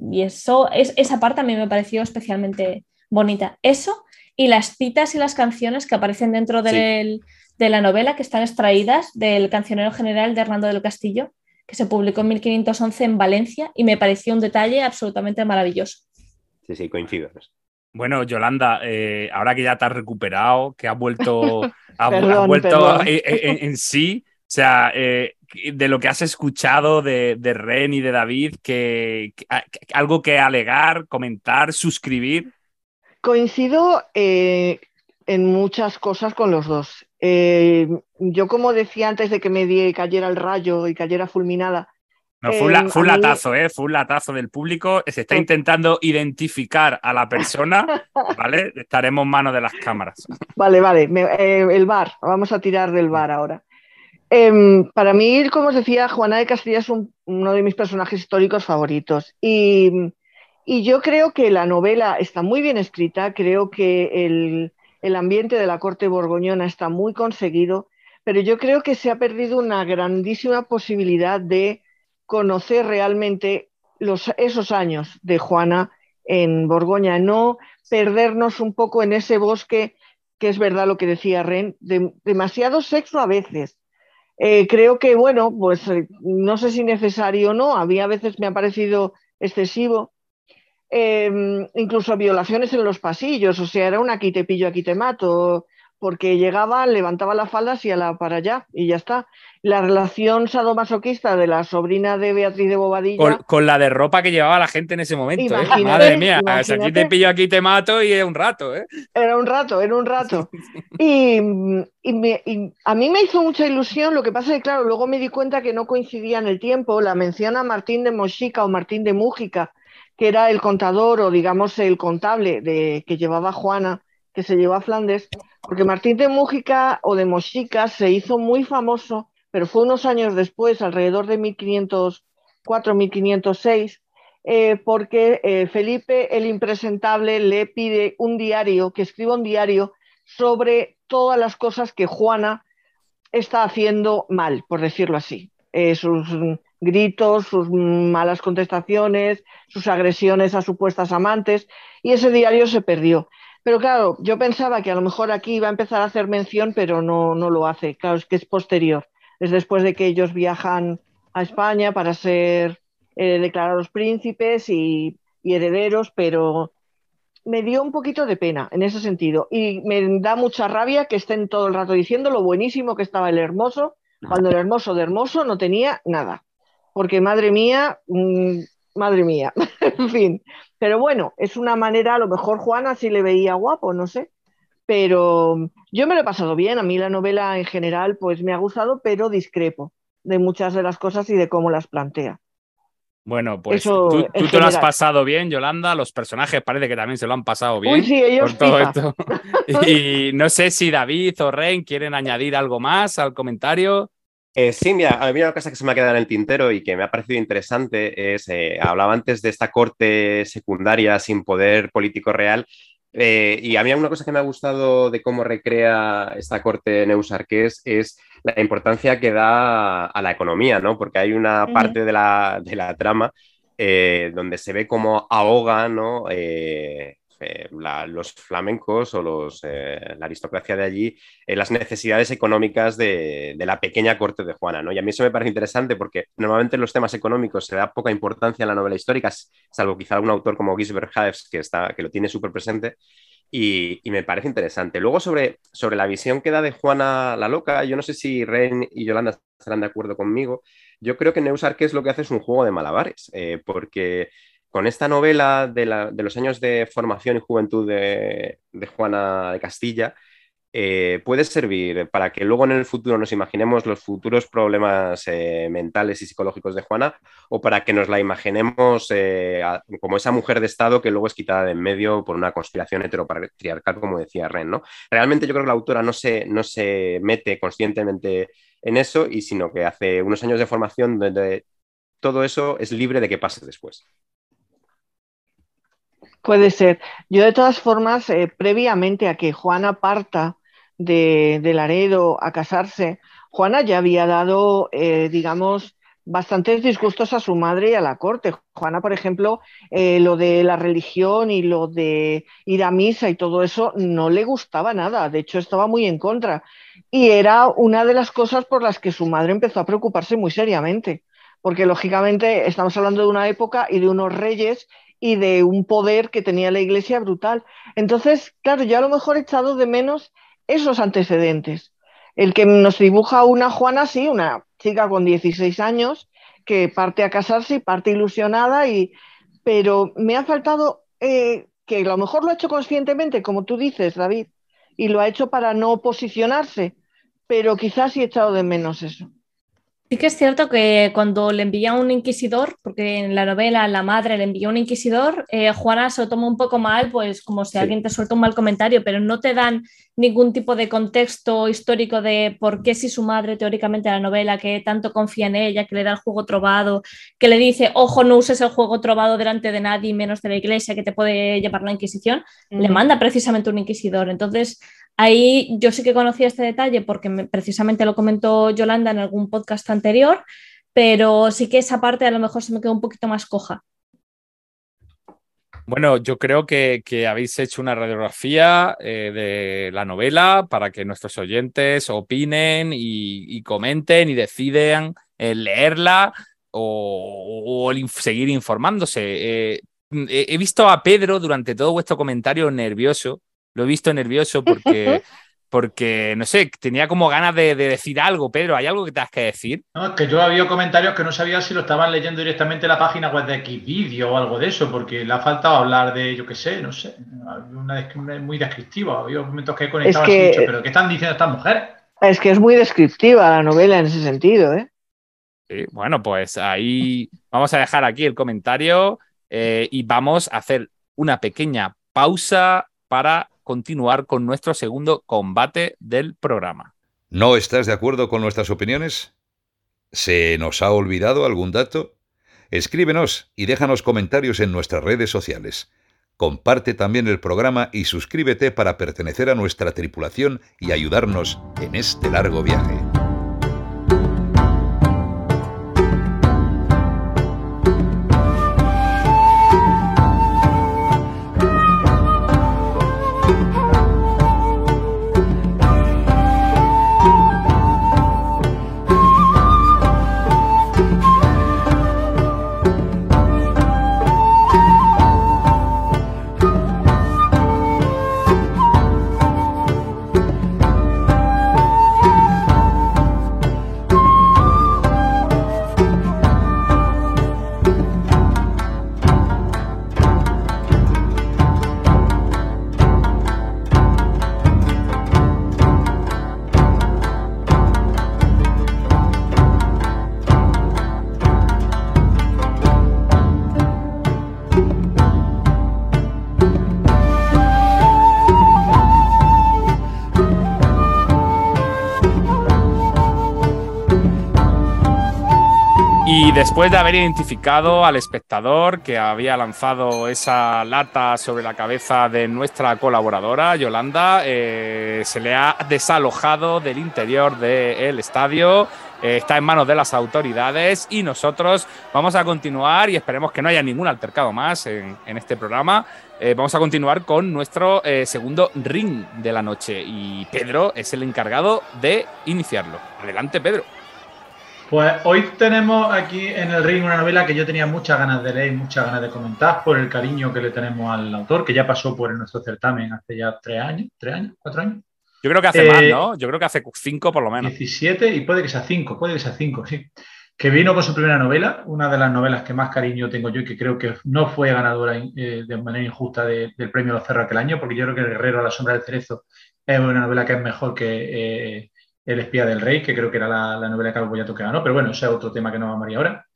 Y eso, es, esa parte a mí me pareció especialmente bonita. Eso y las citas y las canciones que aparecen dentro del, sí. de la novela, que están extraídas del cancionero general de Hernando del Castillo, que se publicó en 1511 en Valencia y me pareció un detalle absolutamente maravilloso. Sí, sí, coincido. Bueno, Yolanda, eh, ahora que ya te has recuperado, que has vuelto, ha, perdón, has vuelto en, en, en, sí, o sea, eh, de lo que has escuchado de, de Ren y de David, que, que, algo que alegar, comentar, suscribir. Coincido eh, en muchas cosas con los dos. Eh, yo, como decía antes de que me die, cayera el rayo y cayera fulminada. No, fue, un, fue un latazo, ¿eh? Fue un latazo del público. Se está intentando identificar a la persona, ¿vale? Estaremos en manos de las cámaras. Vale, vale. Me, eh, el bar. Vamos a tirar del bar ahora. Eh, para mí, como os decía, Juana de Castilla es un, uno de mis personajes históricos favoritos. Y, y, yo creo que la novela está muy bien escrita. Creo que el, el ambiente de la corte borgoñona está muy conseguido, pero yo creo que se ha perdido una grandísima posibilidad de conocer realmente esos años de Juana en Borgoña, no perdernos un poco en ese bosque, que es verdad lo que decía Ren, de- demasiado sexo a veces. Eh, creo que, bueno, pues eh, no sé si necesario o no, a mí a veces me ha parecido excesivo. Eh, incluso violaciones en los pasillos, o sea, era un aquí te pillo, aquí te mato, porque llegaba, levantaba las faldas y a la para allá, y ya está. La relación sadomasoquista de la sobrina de Beatriz de Bobadilla. Con, con la de ropa que llevaba la gente en ese momento. ¿eh? Madre mía, o sea, aquí te pillo, aquí te mato y es un rato. ¿eh? Era un rato, era un rato. Y, y me- y a mí me hizo mucha ilusión, lo que pasa es que, claro, luego me di cuenta que no coincidía en el tiempo. La menciona Martín de Moxica o Martín de Mújica, que era el contador o, digamos, el contable de, que llevaba Juana, que se llevó a Flandes, porque Martín de Mújica o de Moxica se hizo muy famoso, pero fue unos años después, alrededor de 1504, 1506, eh, porque eh, Felipe el Impresentable le pide un diario, que escriba un diario sobre todas las cosas que Juana está haciendo mal, por decirlo así. Eh, sus gritos, sus malas contestaciones, sus agresiones a supuestas amantes, y ese diario se perdió. Pero claro, yo pensaba que a lo mejor aquí iba a empezar a hacer mención, pero no, no lo hace. Claro, es que es posterior. Es después de que ellos viajan a España para ser eh, declarados príncipes y, y herederos, pero me dio un poquito de pena en ese sentido. Y me da mucha rabia que estén todo el rato diciendo lo buenísimo que estaba el hermoso, cuando el hermoso de hermoso no tenía nada. Porque madre mía, mm, madre mía, en fin. Pero bueno, es una manera, a lo mejor Juana sí le veía guapo, no sé. Pero yo me lo he pasado bien, a mí la novela en general pues me ha gustado, pero discrepo de muchas de las cosas y de cómo las plantea. Bueno, pues Eso, tú, te lo has pasado bien, Yolanda. Los personajes parece que también se lo han pasado bien. Uy, sí, ellos por todo esto. Y no sé si David o Ren quieren añadir algo más al comentario. Eh, sí, mira, a mí una cosa que se me ha quedado en el tintero y que me ha parecido interesante es, eh, hablaba antes de esta corte secundaria sin poder político real, eh, y a mí una cosa que me ha gustado de cómo recrea esta corte neusarqués es la importancia que da a la economía, ¿no? Porque hay una parte de la, de la trama eh, donde se ve cómo ahoga, ¿no? Eh, eh, los flamencos o los, eh, la aristocracia de allí eh, las necesidades económicas de, la pequeña corte de Juana, ¿no? Y a mí eso me parece interesante porque normalmente en los temas económicos se da poca importancia en la novela histórica, salvo quizá algún autor como Gisbert Haefs que, que lo tiene súper presente. Y, me parece interesante. Luego, sobre, sobre la visión que da de Juana la Loca, yo no sé si Ren y Yolanda estarán de acuerdo conmigo. Yo creo que Neus Arqués lo que hace es un juego de malabares, porque con esta novela de, los años de formación y juventud de, Juana de Castilla, eh, puede servir para que luego en el futuro nos imaginemos los futuros problemas eh, mentales y psicológicos de Juana o para que nos la imaginemos eh, como esa mujer de Estado que luego es quitada de en medio por una conspiración heteropatriarcal, como decía Ren, ¿no? Realmente yo creo que la autora no se, no se mete conscientemente en eso, y sino que hace unos años de formación donde todo eso es libre de que pase después. Puede ser. Yo de todas formas, eh, previamente a que Juana parta de, Laredo a casarse, Juana ya había dado, eh, digamos, bastantes disgustos a su madre y a la corte. Juana, por ejemplo, eh, lo de la religión y lo de ir a misa y todo eso no le gustaba nada. De hecho, estaba muy en contra. Y era una de las cosas por las que su madre empezó a preocuparse muy seriamente. Porque, lógicamente, estamos hablando de una época y de unos reyes y de un poder que tenía la iglesia brutal. Entonces, claro, yo a lo mejor he echado de menos esos antecedentes. El que nos dibuja una Juana, sí, una chica con 16 años que parte a casarse y parte ilusionada, y... pero me ha faltado eh, que a lo mejor lo ha hecho conscientemente, como tú dices, David, y lo ha hecho para no posicionarse, pero quizás sí he echado de menos eso. Sí que es cierto que cuando le envía un inquisidor, porque en la novela la madre le envía un inquisidor, eh, Juana se lo toma un poco mal, pues como si Sí. alguien te suelta un mal comentario, pero no te dan ningún tipo de contexto histórico de por qué si su madre teóricamente en la novela, que tanto confía en ella, que le da el juego trovado, que le dice, ojo, no uses el juego trovado delante de nadie, menos de la iglesia, que te puede llevar la Inquisición, le manda precisamente un inquisidor. Entonces, ahí yo sí que conocía este detalle porque me- precisamente lo comentó Yolanda en algún podcast anterior, pero sí que esa parte a lo mejor se me quedó un poquito más coja. Bueno, yo creo que, habéis hecho una radiografía eh, de la novela para que nuestros oyentes opinen y, comenten y decidan eh, leerla o, seguir informándose. Eh, he visto a Pedro durante todo vuestro comentario nervioso. Lo he visto nervioso porque, porque no sé, tenía como ganas de, de decir algo. Pedro, ¿hay algo que tengas que decir? No, es que yo había comentarios que no sabía si lo estaban leyendo directamente en la página web de Xvideo o algo de eso, porque le ha faltado hablar de, yo qué sé, no sé, una descri- muy descriptiva. Había momentos que he conectado Es que- he dicho, pero ¿qué están diciendo estas mujeres? Es que es muy descriptiva la novela en ese sentido, ¿eh? Sí, bueno, pues ahí vamos a dejar aquí el comentario eh, y vamos a hacer una pequeña pausa para continuar con nuestro segundo combate del programa. ¿No estás de acuerdo con nuestras opiniones? ¿Se nos ha olvidado algún dato? Escríbenos y déjanos comentarios en nuestras redes sociales. Comparte también el programa y suscríbete para pertenecer a nuestra tripulación y ayudarnos en este largo viaje. Y después de haber identificado al espectador que había lanzado esa lata sobre la cabeza de nuestra colaboradora, Yolanda, eh, se le ha desalojado del interior del estadio. eh, está en manos de las autoridades y nosotros vamos a continuar y esperemos que no haya ningún altercado más en, este programa. Eh, vamos a continuar con nuestro segundo ring de la noche y Pedro es el encargado de iniciarlo. Adelante, Pedro. Pues hoy tenemos aquí en el ring una novela que yo tenía muchas ganas de leer y muchas ganas de comentar por el cariño que le tenemos al autor, que ya pasó por nuestro certamen hace ya tres años, tres años, cuatro años, Yo creo que hace Eh, más, ¿no? Yo creo que hace cinco por lo menos. 17 y puede que sea cinco, puede que sea cinco, sí. Que vino con su primera novela, una de las novelas que más cariño tengo yo y que creo que no fue ganadora eh, de manera injusta de- del premio Los Cerros aquel año, porque yo creo que El Guerrero a la sombra del cerezo es una novela que es mejor que eh, El espía del rey, que creo que era la, la novela que Calvo Boyato que ganó, pero bueno, ese es otro tema que no vamos a ahora.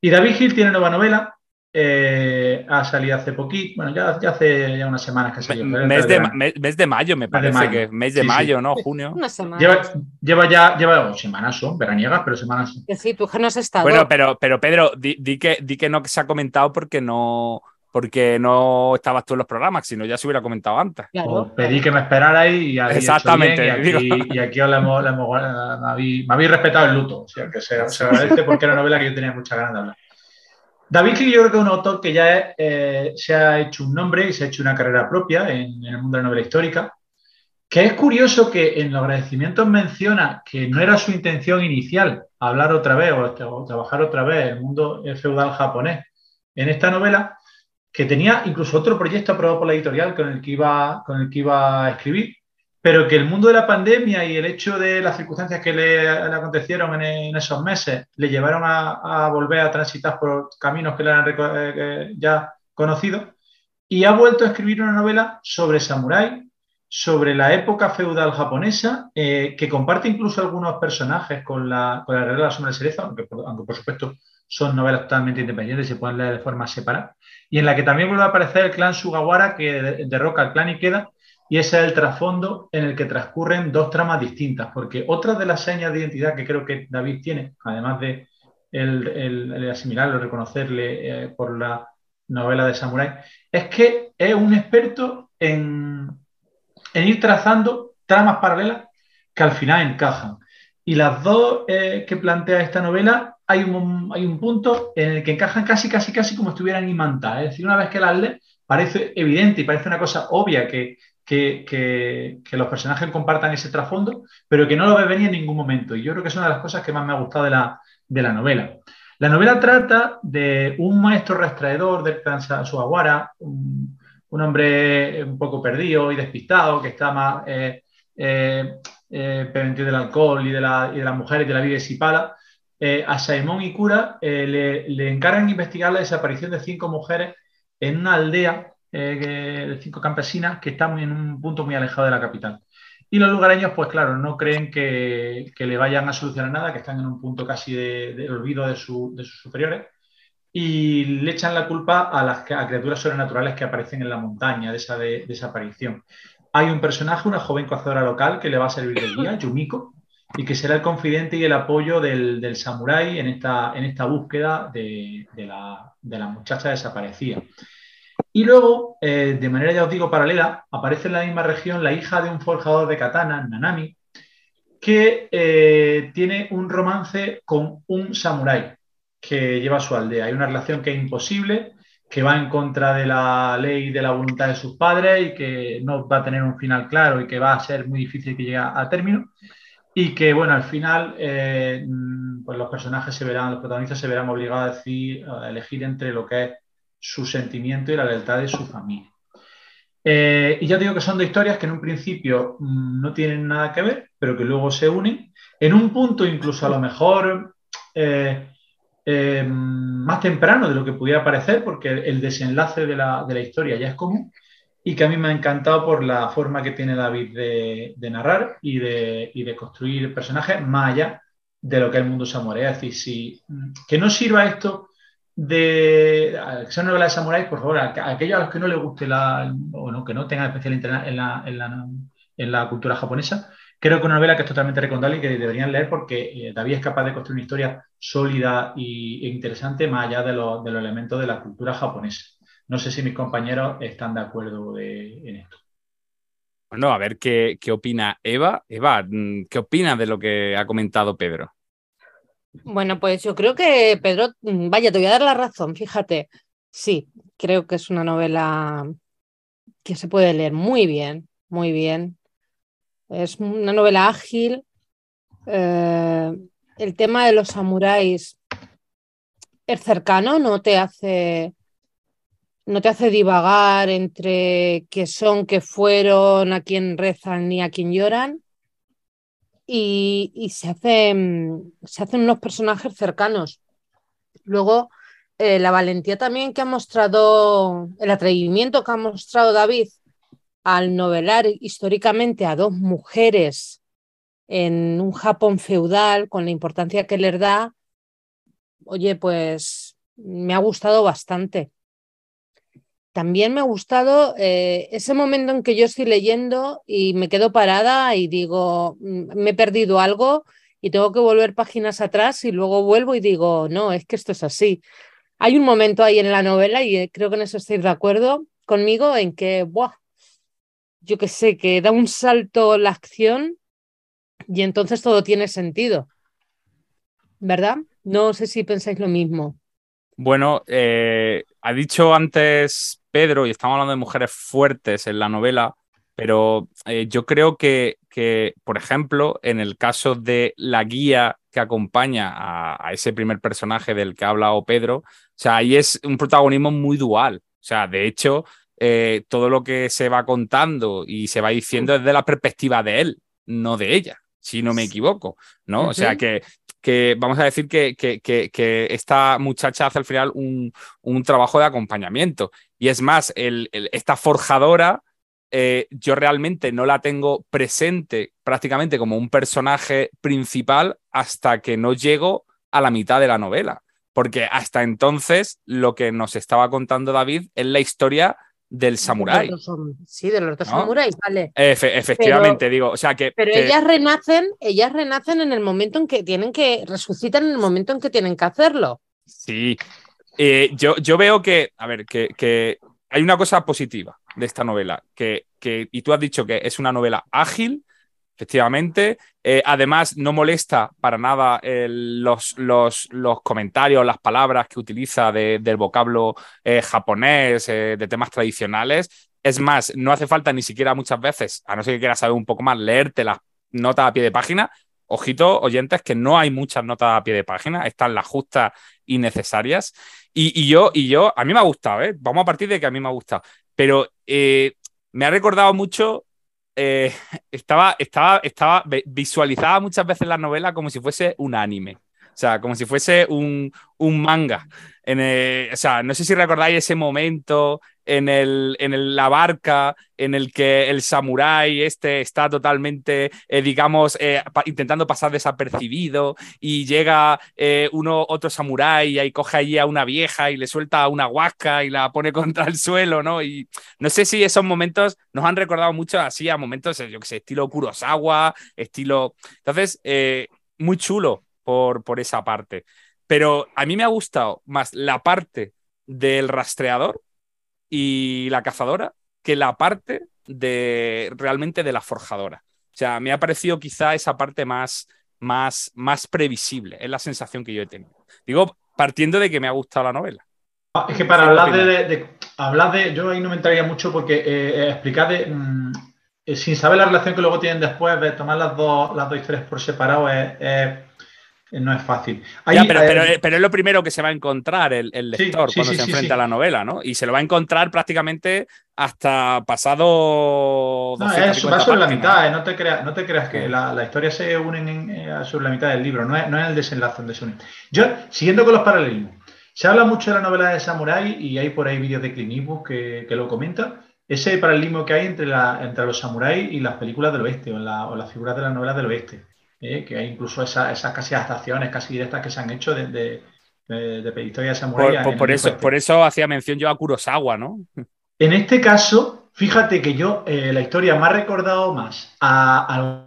Y David Hill tiene nueva novela, eh, ha salido hace poquito, bueno, ya, ya hace ya unas semanas que salió. Mes de, mes, mes de mayo, me parece mayo. que mes de Sí, sí. mayo, ¿no? Junio. Una semana. Lleva, lleva ya, lleva, oh, semanas son, veraniegas, pero semanas sí, tú que no has estado. Bueno, pero, pero Pedro, di, di que, di que no se ha comentado porque no, porque no estabas tú en los programas, sino ya se hubiera comentado antes. Claro, Os pedí que me esperarais y habéis hecho Exactamente, bien, y, aquí, digo. y aquí os la hemos- la hemos- me, habéis, me habéis respetado el luto, o sea que se, se agradece porque era una novela que yo tenía muchas ganas de hablar. David Hill yo creo que es un autor que ya es, eh, se ha hecho un nombre y se ha hecho una carrera propia en, en el mundo de la novela histórica, que es curioso que en los agradecimientos menciona que no era su intención inicial hablar otra vez o, o trabajar otra vez el mundo feudal japonés en esta novela, que tenía incluso otro proyecto aprobado por la editorial con el que iba, con el que iba a escribir, pero que el mundo de la pandemia y el hecho de las circunstancias que le, le acontecieron en, en esos meses le llevaron a, a volver a transitar por caminos que le eran eh, ya conocidos y ha vuelto a escribir una novela sobre samurái, sobre la época feudal japonesa, eh, que comparte incluso algunos personajes con la, con la Guerrera de la Sombra del Cerezo, aunque por, aunque por supuesto son novelas totalmente independientes y se pueden leer de forma separada, y en la que también vuelve a aparecer el clan Sugawara que de- derroca al clan Ikeda, y ese es el trasfondo en el que transcurren dos tramas distintas, porque otra de las señas de identidad que creo que David tiene, además de el, el- el asimilarlo, reconocerle eh, por la novela de Samurai, es que es un experto en, en ir trazando tramas paralelas que al final encajan. Y las dos eh, que plantea esta novela, hay un, hay un punto en el que encajan casi, casi, casi como estuvieran imantadas. Es decir, una vez que las lees, parece evidente y parece una cosa obvia que, que, que, los personajes compartan ese trasfondo, pero que no lo ve venir en ningún momento. Y yo creo que es una de las cosas que más me ha gustado de la, de la novela. La novela trata de un maestro rastreador del clan Suaguara, un, un hombre un poco perdido y despistado, que está más eh, eh, eh, del alcohol y de, la, y de las mujeres y de la vida de Sipala. Eh, a Saimón y Cura eh, le, encargan investigar la desaparición de cinco mujeres en una aldea eh, de cinco campesinas que están en un punto muy alejado de la capital. Y los lugareños, pues claro, no creen que, le vayan a solucionar nada, que están en un punto casi de, olvido de, su, de, sus superiores, y le echan la culpa a las criaturas sobrenaturales que aparecen en la montaña de esa de, desaparición. Hay un personaje, una joven cazadora local, que le va a servir de guía, Yumiko, y que será el confidente y el apoyo del, samurái en esta, en esta búsqueda de, de, la, de la muchacha desaparecida. Y luego, eh, de manera, ya os digo, paralela, aparece en la misma región la hija de un forjador de katana, Nanami, que eh, tiene un romance con un samurái que lleva a su aldea. Hay una relación que es imposible, que va en contra de la ley y de la voluntad de sus padres y que no va a tener un final claro y que va a ser muy difícil que llegue a término. Y que, bueno, al final, eh, pues los personajes se verán, los protagonistas se verán obligados a, decir, a elegir entre lo que es su sentimiento y la lealtad de su familia. Eh, y ya digo que son dos historias que en un principio mmm, no tienen nada que ver, pero que luego se unen. En un punto, incluso a lo mejor eh, eh, más temprano de lo que pudiera parecer, porque el desenlace de la, de la, historia ya es común, y que a mí me ha encantado por la forma que tiene David de, de narrar y de, construir personajes más allá de lo que es el mundo samurai. Es decir, si, que no sirva esto de que sea novela de samuráis, por favor, a, a, aquellos a los que no les guste la, o no, que no tengan especial interés en la, cultura japonesa, creo que una novela que es totalmente recomendable y que deberían leer porque eh, David es capaz de construir una historia sólida e interesante más allá de, lo, de, los elementos de la cultura japonesa. No sé si mis compañeros están de acuerdo de, en esto. Bueno, a ver qué, qué opina Eva. Eva, ¿qué opina de lo que ha comentado Pedro? Bueno, pues yo creo que Pedro, vaya, te voy a dar la razón, fíjate. Sí, creo que es una novela que se puede leer muy bien, muy bien. Es una novela ágil. Eh, el tema de los samuráis es cercano, no te hace no te hace divagar entre qué son, qué fueron, a quién rezan ni a quién lloran y, se, hacen, se hacen unos personajes cercanos. Luego, eh, la valentía también que ha mostrado, el atrevimiento que ha mostrado David al novelar históricamente a dos mujeres en un Japón feudal, con la importancia que les da, oye, pues me ha gustado bastante. También me ha gustado eh, ese momento en que yo estoy leyendo y me quedo parada y digo, mm, me he perdido algo y tengo que volver páginas atrás y luego vuelvo y digo, no, es que esto es así. Hay un momento ahí en la novela y eh, creo que en eso estáis de acuerdo conmigo en que, buah, yo que sé, que da un salto la acción y entonces todo tiene sentido. ¿Verdad? No sé si pensáis lo mismo. Bueno, eh, ha dicho antes Pedro, y estamos hablando de mujeres fuertes en la novela, pero eh, yo creo que, por ejemplo, en el caso de la guía que acompaña a, a, ese primer personaje del que ha hablado Pedro, o sea, ahí es un protagonismo muy dual. O sea, de hecho, eh, todo lo que se va contando y se va diciendo es de la perspectiva de él, no de ella, si no me equivoco, ¿no? Uh -huh. O sea, que que vamos a decir que, que, que, esta muchacha hace al final un, un, trabajo de acompañamiento. Y es más, el, el, esta forjadora, eh, yo realmente no la tengo presente prácticamente como un personaje principal hasta que no llego a la mitad de la novela. Porque hasta entonces lo que nos estaba contando David es la historia del samurái. Sí, de los dos ¿no? samuráis, vale. Efe, efectivamente, pero, digo, o sea que. Pero que... ellas renacen, ellas renacen en el momento en que tienen que, resucitan en el momento en que tienen que hacerlo. Sí. Eh, yo, yo veo que, a ver, que, que, hay una cosa positiva de esta novela, que, que, y tú has dicho que es una novela ágil, efectivamente. Eh, además, no molesta para nada los, los- los comentarios, las palabras que utiliza de- del vocablo eh, japonés, eh, de temas tradicionales. Es más, no hace falta ni siquiera muchas veces, a no ser que quieras saber un poco más, leerte las notas a pie de página. Ojito, oyentes, que no hay muchas notas a pie de página, están las justas y necesarias. Y, y yo, y yo, a mí me ha gustado. Vamos a partir de que a mí me ha gustado. Pero me ha recordado mucho. Eh, estaba, estaba, estaba, visualizaba muchas veces la novela como si fuese un anime. O sea, como si fuese un, un manga. O sea, no sé si recordáis ese momento en, el, en el- la barca en el que el samurái este está totalmente, eh, digamos, eh, intentando pasar desapercibido y llega eh, uno, otro samurái y coge allí a una vieja y le suelta una huasca y la pone contra el suelo, ¿no? Y no sé si esos momentos nos han recordado mucho así a momentos, yo que sé, estilo Kurosawa, estilo... Entonces, muy chulo por, por esa parte. Pero a mí me ha gustado más la parte del rastreador y la cazadora que la parte de realmente de la forjadora. O sea, me ha parecido quizá esa parte más, más, más previsible. Es la sensación que yo he tenido. Digo, partiendo de que me ha gustado la novela. Ah, Es que para ¿Qué hablar de, de- de- hablar de, yo ahí no me entraría mucho porque eh, eh, explicar de, mm, eh, sin saber la relación que luego tienen después, de tomar las dos, las dos historias por separado es, es- no es fácil. Ahí, Ya, pero, eh, pero, pero es lo primero que se va a encontrar el, el Sí, lector sí, cuando sí, se sí, enfrenta sí. a la novela, ¿no? Y se lo va a encontrar prácticamente hasta pasado. No, 250 es, va sobre la mitad, eh, no, te creas, no te creas que Sí. la, la historia se unen en- eh, sobre la mitad del libro, no es, no es el desenlace donde se unen. Yo, siguiendo con los paralelismos, se habla mucho de la novela de Samurai y hay por ahí vídeos de Clint Eastwood que, que lo comenta. Ese paralelismo que hay entre, la, entre los samuráis y las películas del oeste o, la- o las figuras de las novelas del oeste. Eh, que hay incluso esa- esas casi adaptaciones casi directas que se han hecho de, de, de, de de Samurai. Por, eso, oeste. por eso hacía mención yo a Kurosawa, ¿no? En este caso, fíjate que yo eh, la historia me ha recordado más a, a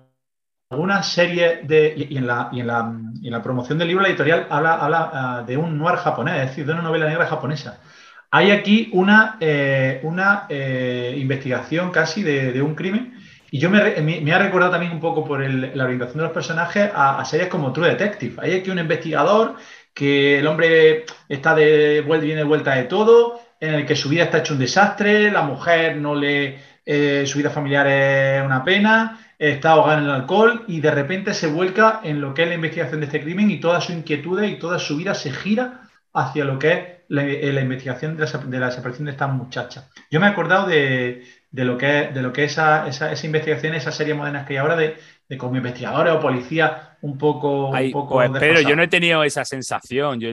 algunas series de. Y, y en la, y, en la, y en la promoción del libro, la editorial habla, habla ah, de un noir japonés, es decir, de una novela negra japonesa. Hay aquí una, eh, una eh, investigación casi de, de un crimen. Y yo me, ha recordado también un poco por la orientación de los personajes a, a series como True Detective. Hay aquí un investigador que el hombre está de vuelta, viene de vuelta de todo, en el que su vida está hecho un desastre, la mujer no le, eh, su vida familiar es una pena, está ahogada en el alcohol y de repente se vuelca en lo que es la investigación de este crimen y toda su inquietud y toda su vida se gira hacia lo que es la, eh, la investigación de la, de la desaparición de esta muchacha. Yo me he acordado de, de lo que es, de lo que esa, esa, esa investigación, esas series modernas que hay ahora de, de como investigadores o policías un poco, Ay, un poco pues, pero yo no he tenido esa sensación. Yo,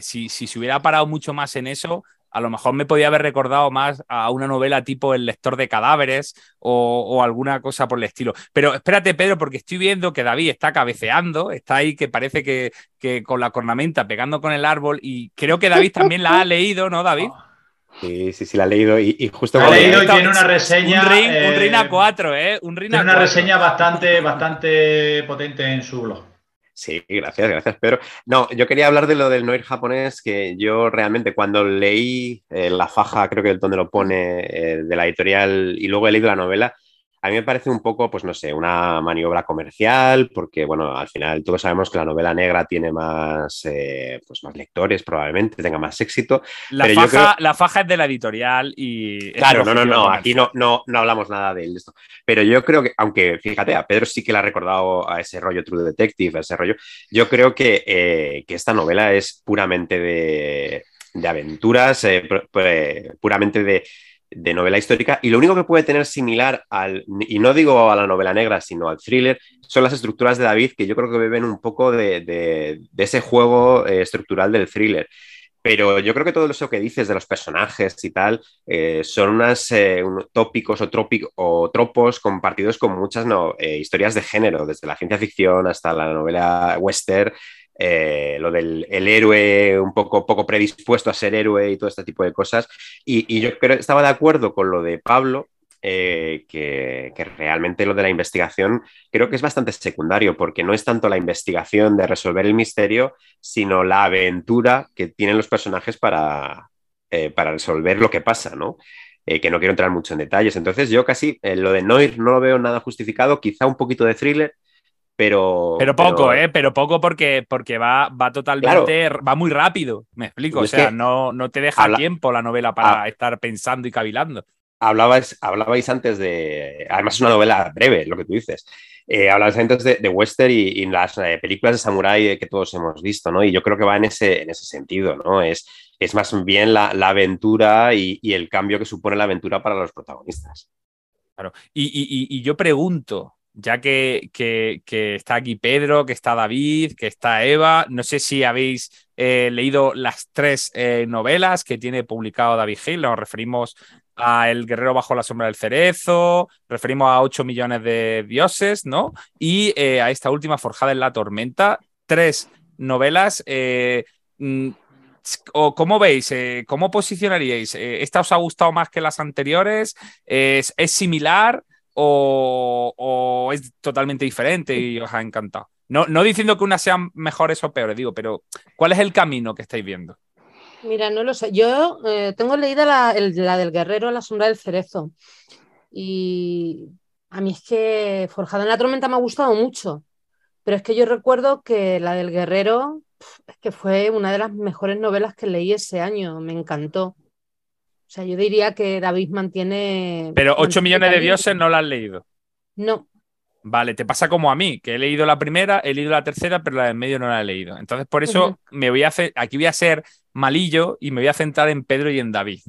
si, si se hubiera parado mucho más en eso, a lo mejor me podía haber recordado más a una novela tipo El lector de cadáveres o, o alguna cosa por el estilo. Pero espérate, Pedro, porque estoy viendo que David está cabeceando, está ahí que parece que, que con la cornamenta pegando con el árbol y creo que David también la ha leído, ¿no, David? Sí, sí, sí, la he leído y, y justo La he leído y tiene una reseña, Un ring, un eh, ring a 4, ¿eh? Un ring Tiene a una 4. reseña bastante, bastante potente en su blog. Sí, gracias, gracias, Pedro. No, yo quería hablar de lo del noir japonés, que yo realmente cuando leí eh, la faja, creo que el donde lo pone, eh, de la editorial y luego he leído la novela, a mí me parece un poco, pues no sé, una maniobra comercial, porque bueno, al final todos sabemos que la novela negra tiene más, eh, pues más lectores, probablemente tenga más éxito. La pero yo faja, creo- la faja es de la editorial y. Claro, no, no, no, aquí no, no, no hablamos nada de esto. Pero yo creo que, aunque fíjate, a Pedro sí que le ha recordado a ese rollo True Detective, a ese rollo, yo creo que, eh, que esta novela es puramente de, de aventuras, eh, pu- pu- puramente de, de novela histórica. Y lo único que puede tener similar al, y no digo a la novela negra, sino al thriller, son las estructuras de David, que yo creo que beben un poco de, de- ese juego eh, estructural del thriller. Pero yo creo que todo eso que dices de los personajes y tal eh, son unos tópicos o, trópico- o tropos compartidos con muchas eh, historias de género, desde la ciencia ficción hasta la novela western, eh, lo del el héroe un poco, poco predispuesto a ser héroe y todo este tipo de cosas. Y, yo creo, estaba de acuerdo con lo de Pablo, eh, que, que realmente lo de la investigación creo que es bastante secundario, porque no es tanto la investigación de resolver el misterio, sino la aventura que tienen los personajes para, eh, para resolver lo que pasa, ¿no? que no quiero entrar mucho en detalles. Entonces yo casi lo de Noir no lo veo nada justificado, quizá un poquito de thriller, pero... Pero poco, ¿eh? Pero poco porque, porque va, va totalmente, va muy rápido, me explico. O sea, no, no te deja habla- tiempo la novela para Ah. estar pensando y cavilando. Hablabais, hablabais antes de. Además, es una novela breve, lo que tú dices. Eh, hablabais antes de, de western y, y las eh, películas de samurái que todos hemos visto, ¿no? Y yo creo que va en ese, en ese sentido, ¿no? Es, es más bien la, la aventura y, y el cambio que supone la aventura para los protagonistas. Claro. Y- y yo pregunto, ya que, que- está aquí Pedro, que está David, que está Eva, no sé si habéis eh, leído las tres eh, novelas que tiene publicado David Hill, nos referimos a El guerrero bajo la sombra del cerezo, referimos a 8 millones de dioses, ¿no? Y eh, a esta última, Forjada en la tormenta, tres novelas. mm, o ¿Cómo veis? ¿Cómo posicionaríais? ¿Esta os ha gustado más que las anteriores? ¿Es, es similar o, o es totalmente diferente y os ha encantado? No, no diciendo que unas sean mejores o peores, digo, pero ¿cuál es el camino que estáis viendo? Mira, no lo sé. Yo eh, tengo leída la, el- la del guerrero, la sombra del cerezo. Y a mí es que Forjada en la tormenta me ha gustado mucho. Pero es que yo recuerdo que la del guerrero es que fue una de las mejores novelas que leí ese año. Me encantó. O sea, yo diría que David mantiene. Pero 8 mantiene millones de dioses no la has leído. No, Vale, te pasa como a mí, que he leído la primera, he leído la tercera, pero la de en medio no la he leído. Entonces, por eso me voy a hacer, aquí voy a ser malillo y me voy a centrar en Pedro y en David.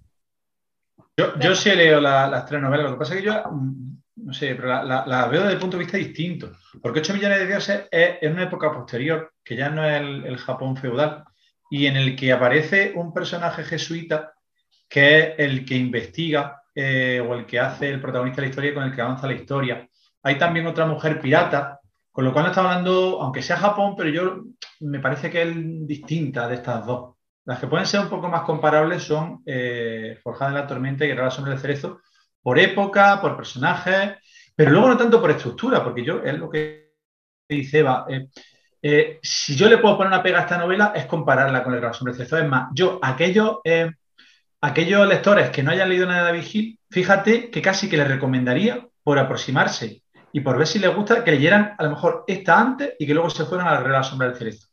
Yo, yo sí he leído la- las tres novelas, lo que pasa es que yo, mm, no sé, pero la, la- la veo desde el punto de vista distinto. Porque 8 millones de dioses es en una época posterior, que ya no es el, el Japón feudal, y en el que aparece un personaje jesuita que es el que investiga eh, o el que hace el protagonista de la historia con el que avanza la historia. Hay también otra mujer pirata, con lo cual no está hablando, aunque sea Japón, pero yo me parece que es distinta de estas dos. Las que pueden ser un poco más comparables son eh, Forjada en la Tormenta y Guerrero a la Sombra del Cerezo, por época, por personajes, pero luego no tanto por estructura, porque yo es lo que dice Eva. eh, eh, si yo le puedo poner una pega a esta novela es compararla con el Guerrero a la Sombra del Cerezo. Es más, yo, aquellos, aquellos lectores que no hayan leído nada de David Hill, fíjate que casi que les recomendaría por aproximarse y por ver si les gusta que leyeran a lo mejor esta antes y que luego se fueran a la Sombra del Cerezo.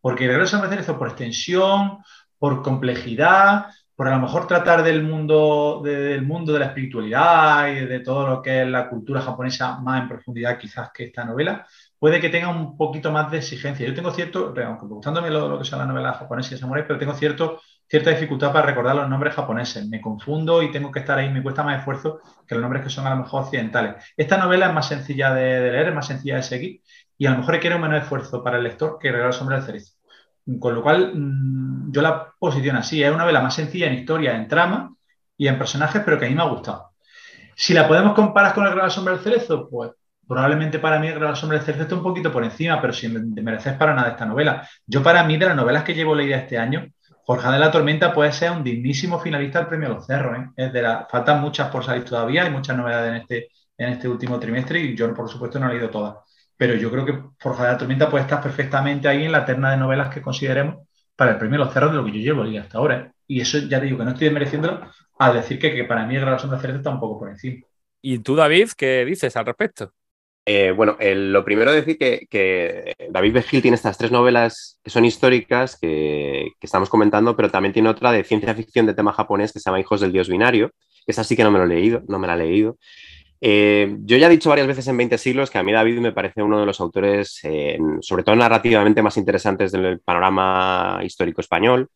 Porque el la Sombra del Cerezo por extensión, por complejidad, por a lo mejor tratar del mundo, de- del mundo de la espiritualidad y de todo lo que es la cultura japonesa más en profundidad quizás que esta novela, puede que tenga un poquito más de exigencia. Yo tengo cierto, aunque gustándome lo, lo que son las novelas japonesas y samuráis, pero tengo cierto, cierta dificultad para recordar los nombres japoneses. Me confundo y tengo que estar ahí, me cuesta más esfuerzo que los nombres que son a lo mejor occidentales. Esta novela es más sencilla de, leer, es más sencilla de seguir y a lo mejor requiere un esfuerzo para el lector que Regalo Sombra del Cerezo. Con lo cual, mm, yo la posiciono así. Es una novela más sencilla en historia, en trama y en personajes, pero que a mí me ha gustado. Si la podemos comparar con el la Sombra del Cerezo, pues probablemente para mí el la Sombra del Cerezo está un poquito por encima, pero sin merecer para nada esta novela. Yo para mí, de las novelas que llevo leídas este año, Forjada de la Tormenta puede ser un dignísimo finalista del Premio Los Cerros. ¿eh? Es de la, faltan muchas por salir todavía, hay muchas novedades en este, en este último trimestre y yo, por supuesto, no he leído todas. Pero yo creo que Forjada de la Tormenta puede estar perfectamente ahí en la terna de novelas que consideremos para el Premio Los Cerros de lo que yo llevo leído hasta ahora. ¿eh? Y eso ya te digo que no estoy mereciéndolo al decir que, que para mí el Gran Sombra Cerezo está un poco por encima. ¿Y tú, David, qué dices al respecto? Eh, bueno, lo primero decir que, que David Begil tiene estas tres novelas que son históricas que, estamos comentando, pero también tiene otra de ciencia ficción de tema japonés que se llama Hijos del Dios Binario, esa sí que no me lo he leído, no me la he leído. Eh, yo ya he dicho varias veces en 20 siglos que a mí David me parece uno de los autores, eh, sobre todo narrativamente, más interesantes del panorama histórico español.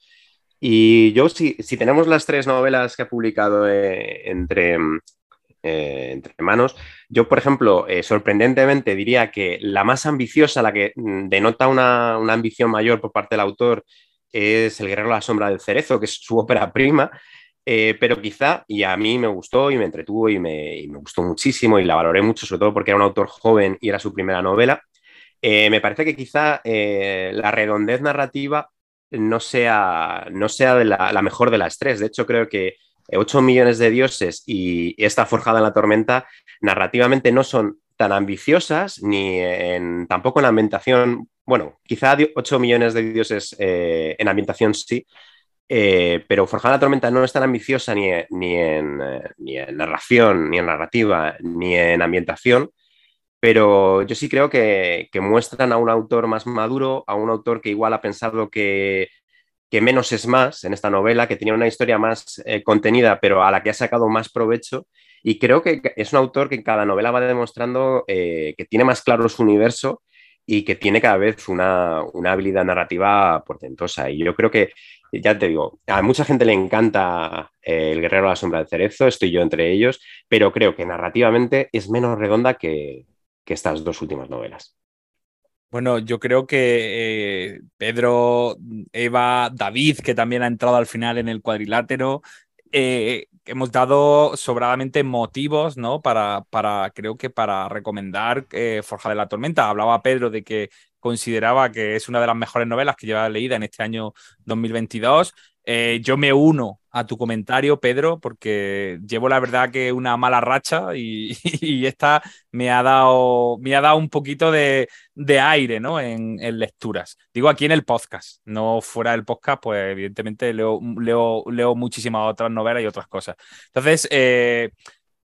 Y yo, si, tenemos las tres novelas que ha publicado entre, eh, entre manos, yo, por ejemplo, eh, sorprendentemente diría que la más ambiciosa, la que mm, denota una, una ambición mayor por parte del autor, es El Guerrero a la Sombra del Cerezo, que es su ópera prima. Eh, pero quizá, y a mí me gustó y me entretuvo y me, me, gustó muchísimo y la valoré mucho, sobre todo porque era un autor joven y era su primera novela, me parece que quizá la redondez narrativa no sea, no sea de la, mejor de las tres. De hecho, creo que 8 millones de dioses y esta forjada en la tormenta narrativamente no son tan ambiciosas ni en, tampoco en ambientación. Bueno, quizá 8 millones de dioses eh, en ambientación sí, Eh, pero Forjada la Tormenta no es tan ambiciosa ni, en, eh, ni en narración, ni en narrativa, ni en ambientación, pero yo sí creo que, que muestran a un autor más maduro, a un autor que igual ha pensado que, que menos es más en esta novela, que tenía una historia más eh, contenida, pero a la que ha sacado más provecho. Y creo que es un autor que en cada novela va demostrando eh, que tiene más claro su universo y que tiene cada vez una, una habilidad narrativa portentosa. Y yo creo que, ya te digo, a mucha gente le encanta eh, El Guerrero a la Sombra del Cerezo, estoy yo entre ellos, pero creo que narrativamente es menos redonda que, que estas dos últimas novelas. Bueno, yo creo que eh, Pedro, Eva, David, que también ha entrado al final en el cuadrilátero, eh, hemos dado sobradamente motivos, ¿no? Para, para creo que para recomendar eh, Forja de la Tormenta. Hablaba Pedro de que consideraba que es una de las mejores novelas que lleva leída en este año 2022. Eh, yo me uno a tu comentario, Pedro, porque llevo la verdad que una mala racha y, esta me ha dado, me ha dado un poquito de, aire ¿no? En, en, lecturas. Digo aquí en el podcast, no fuera del podcast, pues evidentemente leo, leo, leo muchísimas otras novelas y otras cosas. Entonces, eh,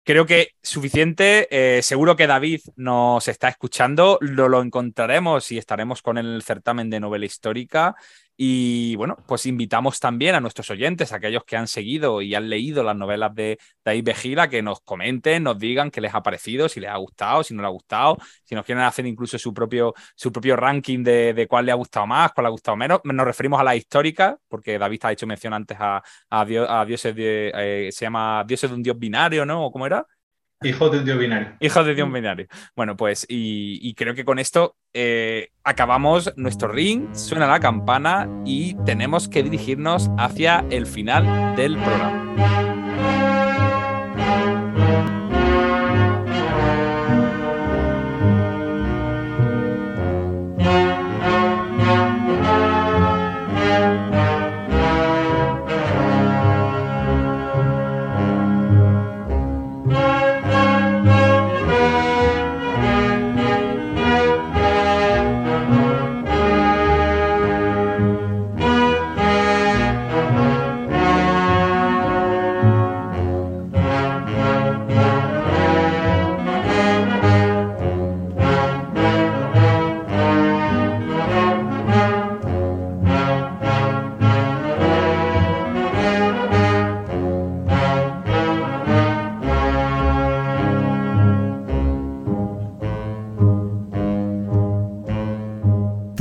creo que suficiente. Eh, seguro que David nos está escuchando. Lo, lo encontraremos y estaremos con el certamen de novela histórica. Y bueno, pues invitamos también a nuestros oyentes, aquellos que han seguido y han leído las novelas de David Vejila, que nos comenten, nos digan qué les ha parecido, si les ha gustado, si no les ha gustado, si nos quieren hacer incluso su propio, su propio ranking de, de cuál le ha gustado más, cuál le ha gustado menos. Nos referimos a la histórica, porque David ha hecho mención antes a, a, dios, a dioses de, eh, se llama dioses de un dios binario, ¿no? ¿O cómo era? Hijo de un binario. Hijo de dios binario. Bueno, pues, y, y creo que con esto eh, acabamos nuestro ring, suena la campana y tenemos que dirigirnos hacia el final del programa.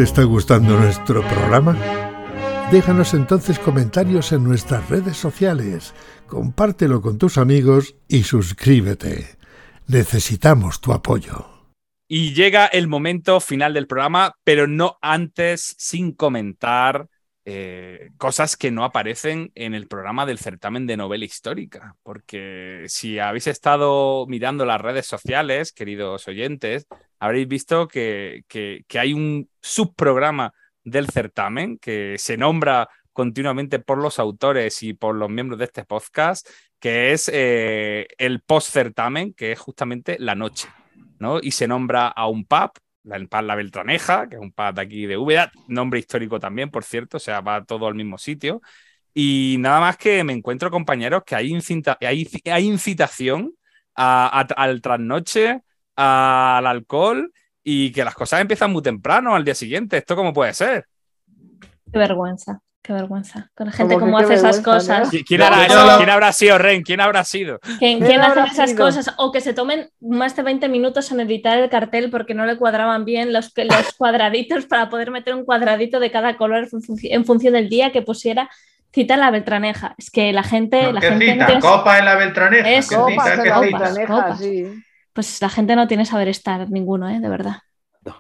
¿Te está gustando nuestro programa? Déjanos entonces comentarios en nuestras redes sociales, compártelo con tus amigos y suscríbete. Necesitamos tu apoyo. Y llega el momento final del programa, pero no antes sin comentar eh, cosas que no aparecen en el programa del certamen de novela histórica. Porque si habéis estado mirando las redes sociales, queridos oyentes, habréis visto que, que, hay un subprograma del certamen que se nombra continuamente por los autores y por los miembros de este podcast, que es eh, el post-certamen, que es justamente la noche, ¿no? Y se nombra a un pub, el pub La Beltraneja, que es un de aquí de Úbeda, nombre histórico también, por cierto, o sea, va todo al mismo sitio. Y nada más que me encuentro, compañeros, que hay, incita hay, incitación a, al trasnoche, al alcohol y que las cosas empiezan muy temprano al día siguiente. ¿Esto cómo puede ser? Qué vergüenza, qué vergüenza. Con la gente cómo hace esas cosas. ¿no? ¿Quién, hará eso? ¿Quién habrá sido, Ren? ¿Quién habrá sido? ¿Quién, ¿Quién hace esas sido? cosas? O que se tomen más de 20 minutos en editar el cartel porque no le cuadraban bien los, los cuadraditos para poder meter un cuadradito de cada color en función del día que pusiera cita en la Beltraneja. Es que la gente. No, la ¿Qué gente cita? no tiene... Copa en la Beltraneja. Eso, ¿Qué Copas cita? en ¿Qué la cita? Beltraneja, Copas. sí. Pues la gente no tiene saber estar ninguno, ¿eh? De verdad.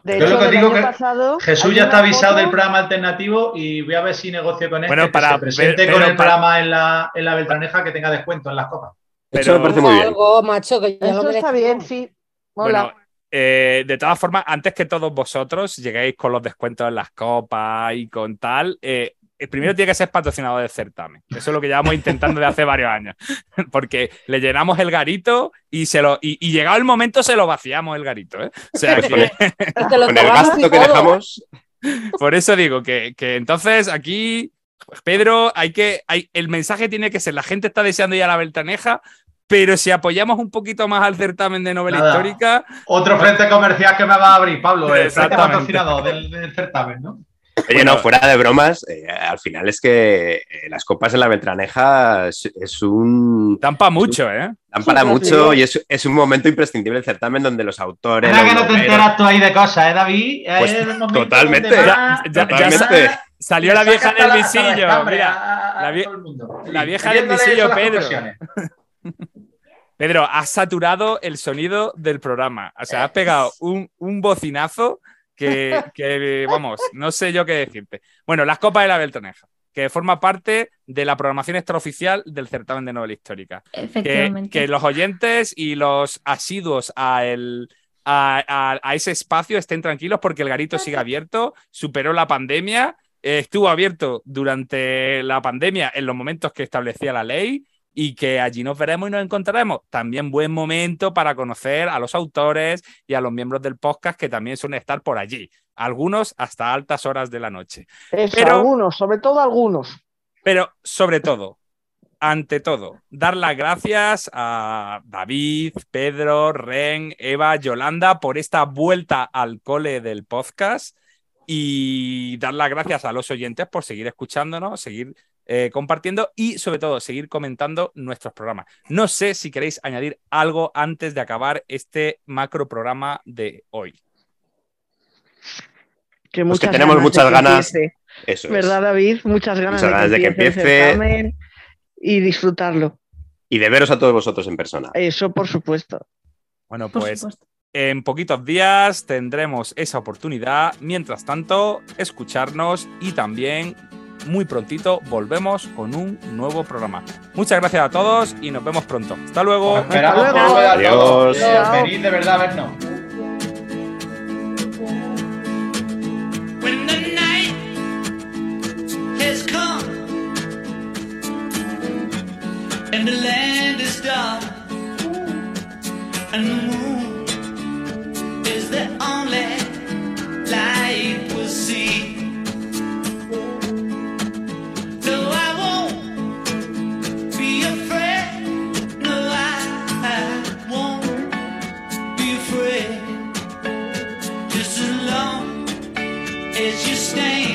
De Yo hecho, lo que el digo año que pasado Jesús ya está avisado foto- del programa alternativo y voy a ver si negocio con este Bueno, que para- se presente pero- con pero el para- programa en la, en la Beltraneja que tenga descuento en las copas. Eso me parece muy bien. Algo, macho, que ya Eso lo está bien, sí. Mola. Bueno, eh, de todas formas, antes que todos vosotros lleguéis con los descuentos en las copas y con tal, eh, primero tiene que ser patrocinador del certamen. Eso es lo que llevamos intentando de hace varios años. Porque le llenamos el garito y, se lo, y, y llegado el momento se lo vaciamos el garito. ¿eh? O sea que Con el gasto que dejamos, por eso digo que, que entonces aquí Pues Pedro, hay que, hay, el mensaje tiene que ser, la gente está deseando ir a la Beltraneja, pero si apoyamos un poquito más al certamen de novela Nada. histórica, Otro frente comercial que me va a abrir, Pablo, el frente del, del certamen, ¿no? Oye, no, fuera de bromas, eh, al final es que eh, las copas en la Beltraneja es, es un. para mucho, ¿eh? Dan para Sí, mucho y es, es un momento imprescindible el certamen donde los autores. Los que no te enteras tú ahí de cosas, ¿eh, David? Es Pues, el totalmente. Ya- va- ya- ya Totalmente. sa- salió la vieja del visillo, mira. a- a la vie- vieja del visillo, Pedro. Pedro, has saturado el sonido del programa. O sea, has pegado un, un bocinazo que, que, vamos, no sé yo qué decirte. Bueno, las copas de la Beltraneja, que forma parte de la programación extraoficial del certamen de novela histórica. Que, Efectivamente. que los oyentes y los asiduos a, el- a, a- a ese espacio estén tranquilos porque el garito sigue abierto, superó la pandemia, eh, estuvo abierto durante la pandemia en los momentos que establecía la ley y que allí nos veremos y nos encontraremos. También buen momento para conocer a los autores y a los miembros del podcast que también suelen estar por allí, algunos hasta altas horas de la noche. Eso, Pero- algunos, sobre todo algunos. Pero sobre todo, ante todo, dar las gracias a David, Pedro, Ren, Eva, Yolanda por esta vuelta al cole del podcast y dar las gracias a los oyentes por seguir escuchándonos, seguir eh, compartiendo y sobre todo seguir comentando nuestros programas. No sé si queréis añadir algo antes de acabar este macro programa de hoy. Que Pues que muchas tenemos ganas de muchas que ganas. Eso es. ¿Verdad, David? Muchas ganas, Muchas ganas de que empiece. y disfrutarlo. Y de veros a todos vosotros en persona. Eso, por supuesto. Bueno, Por pues supuesto. En poquitos días tendremos esa oportunidad. Mientras tanto, escucharnos y también muy prontito volvemos con un nuevo programa. Muchas gracias a todos y nos vemos pronto. Hasta luego. Os esperamos Hasta luego. volver a todos. Adiós. Eh, Venid de verdad a vernos. the and the land is dark and the moon staying.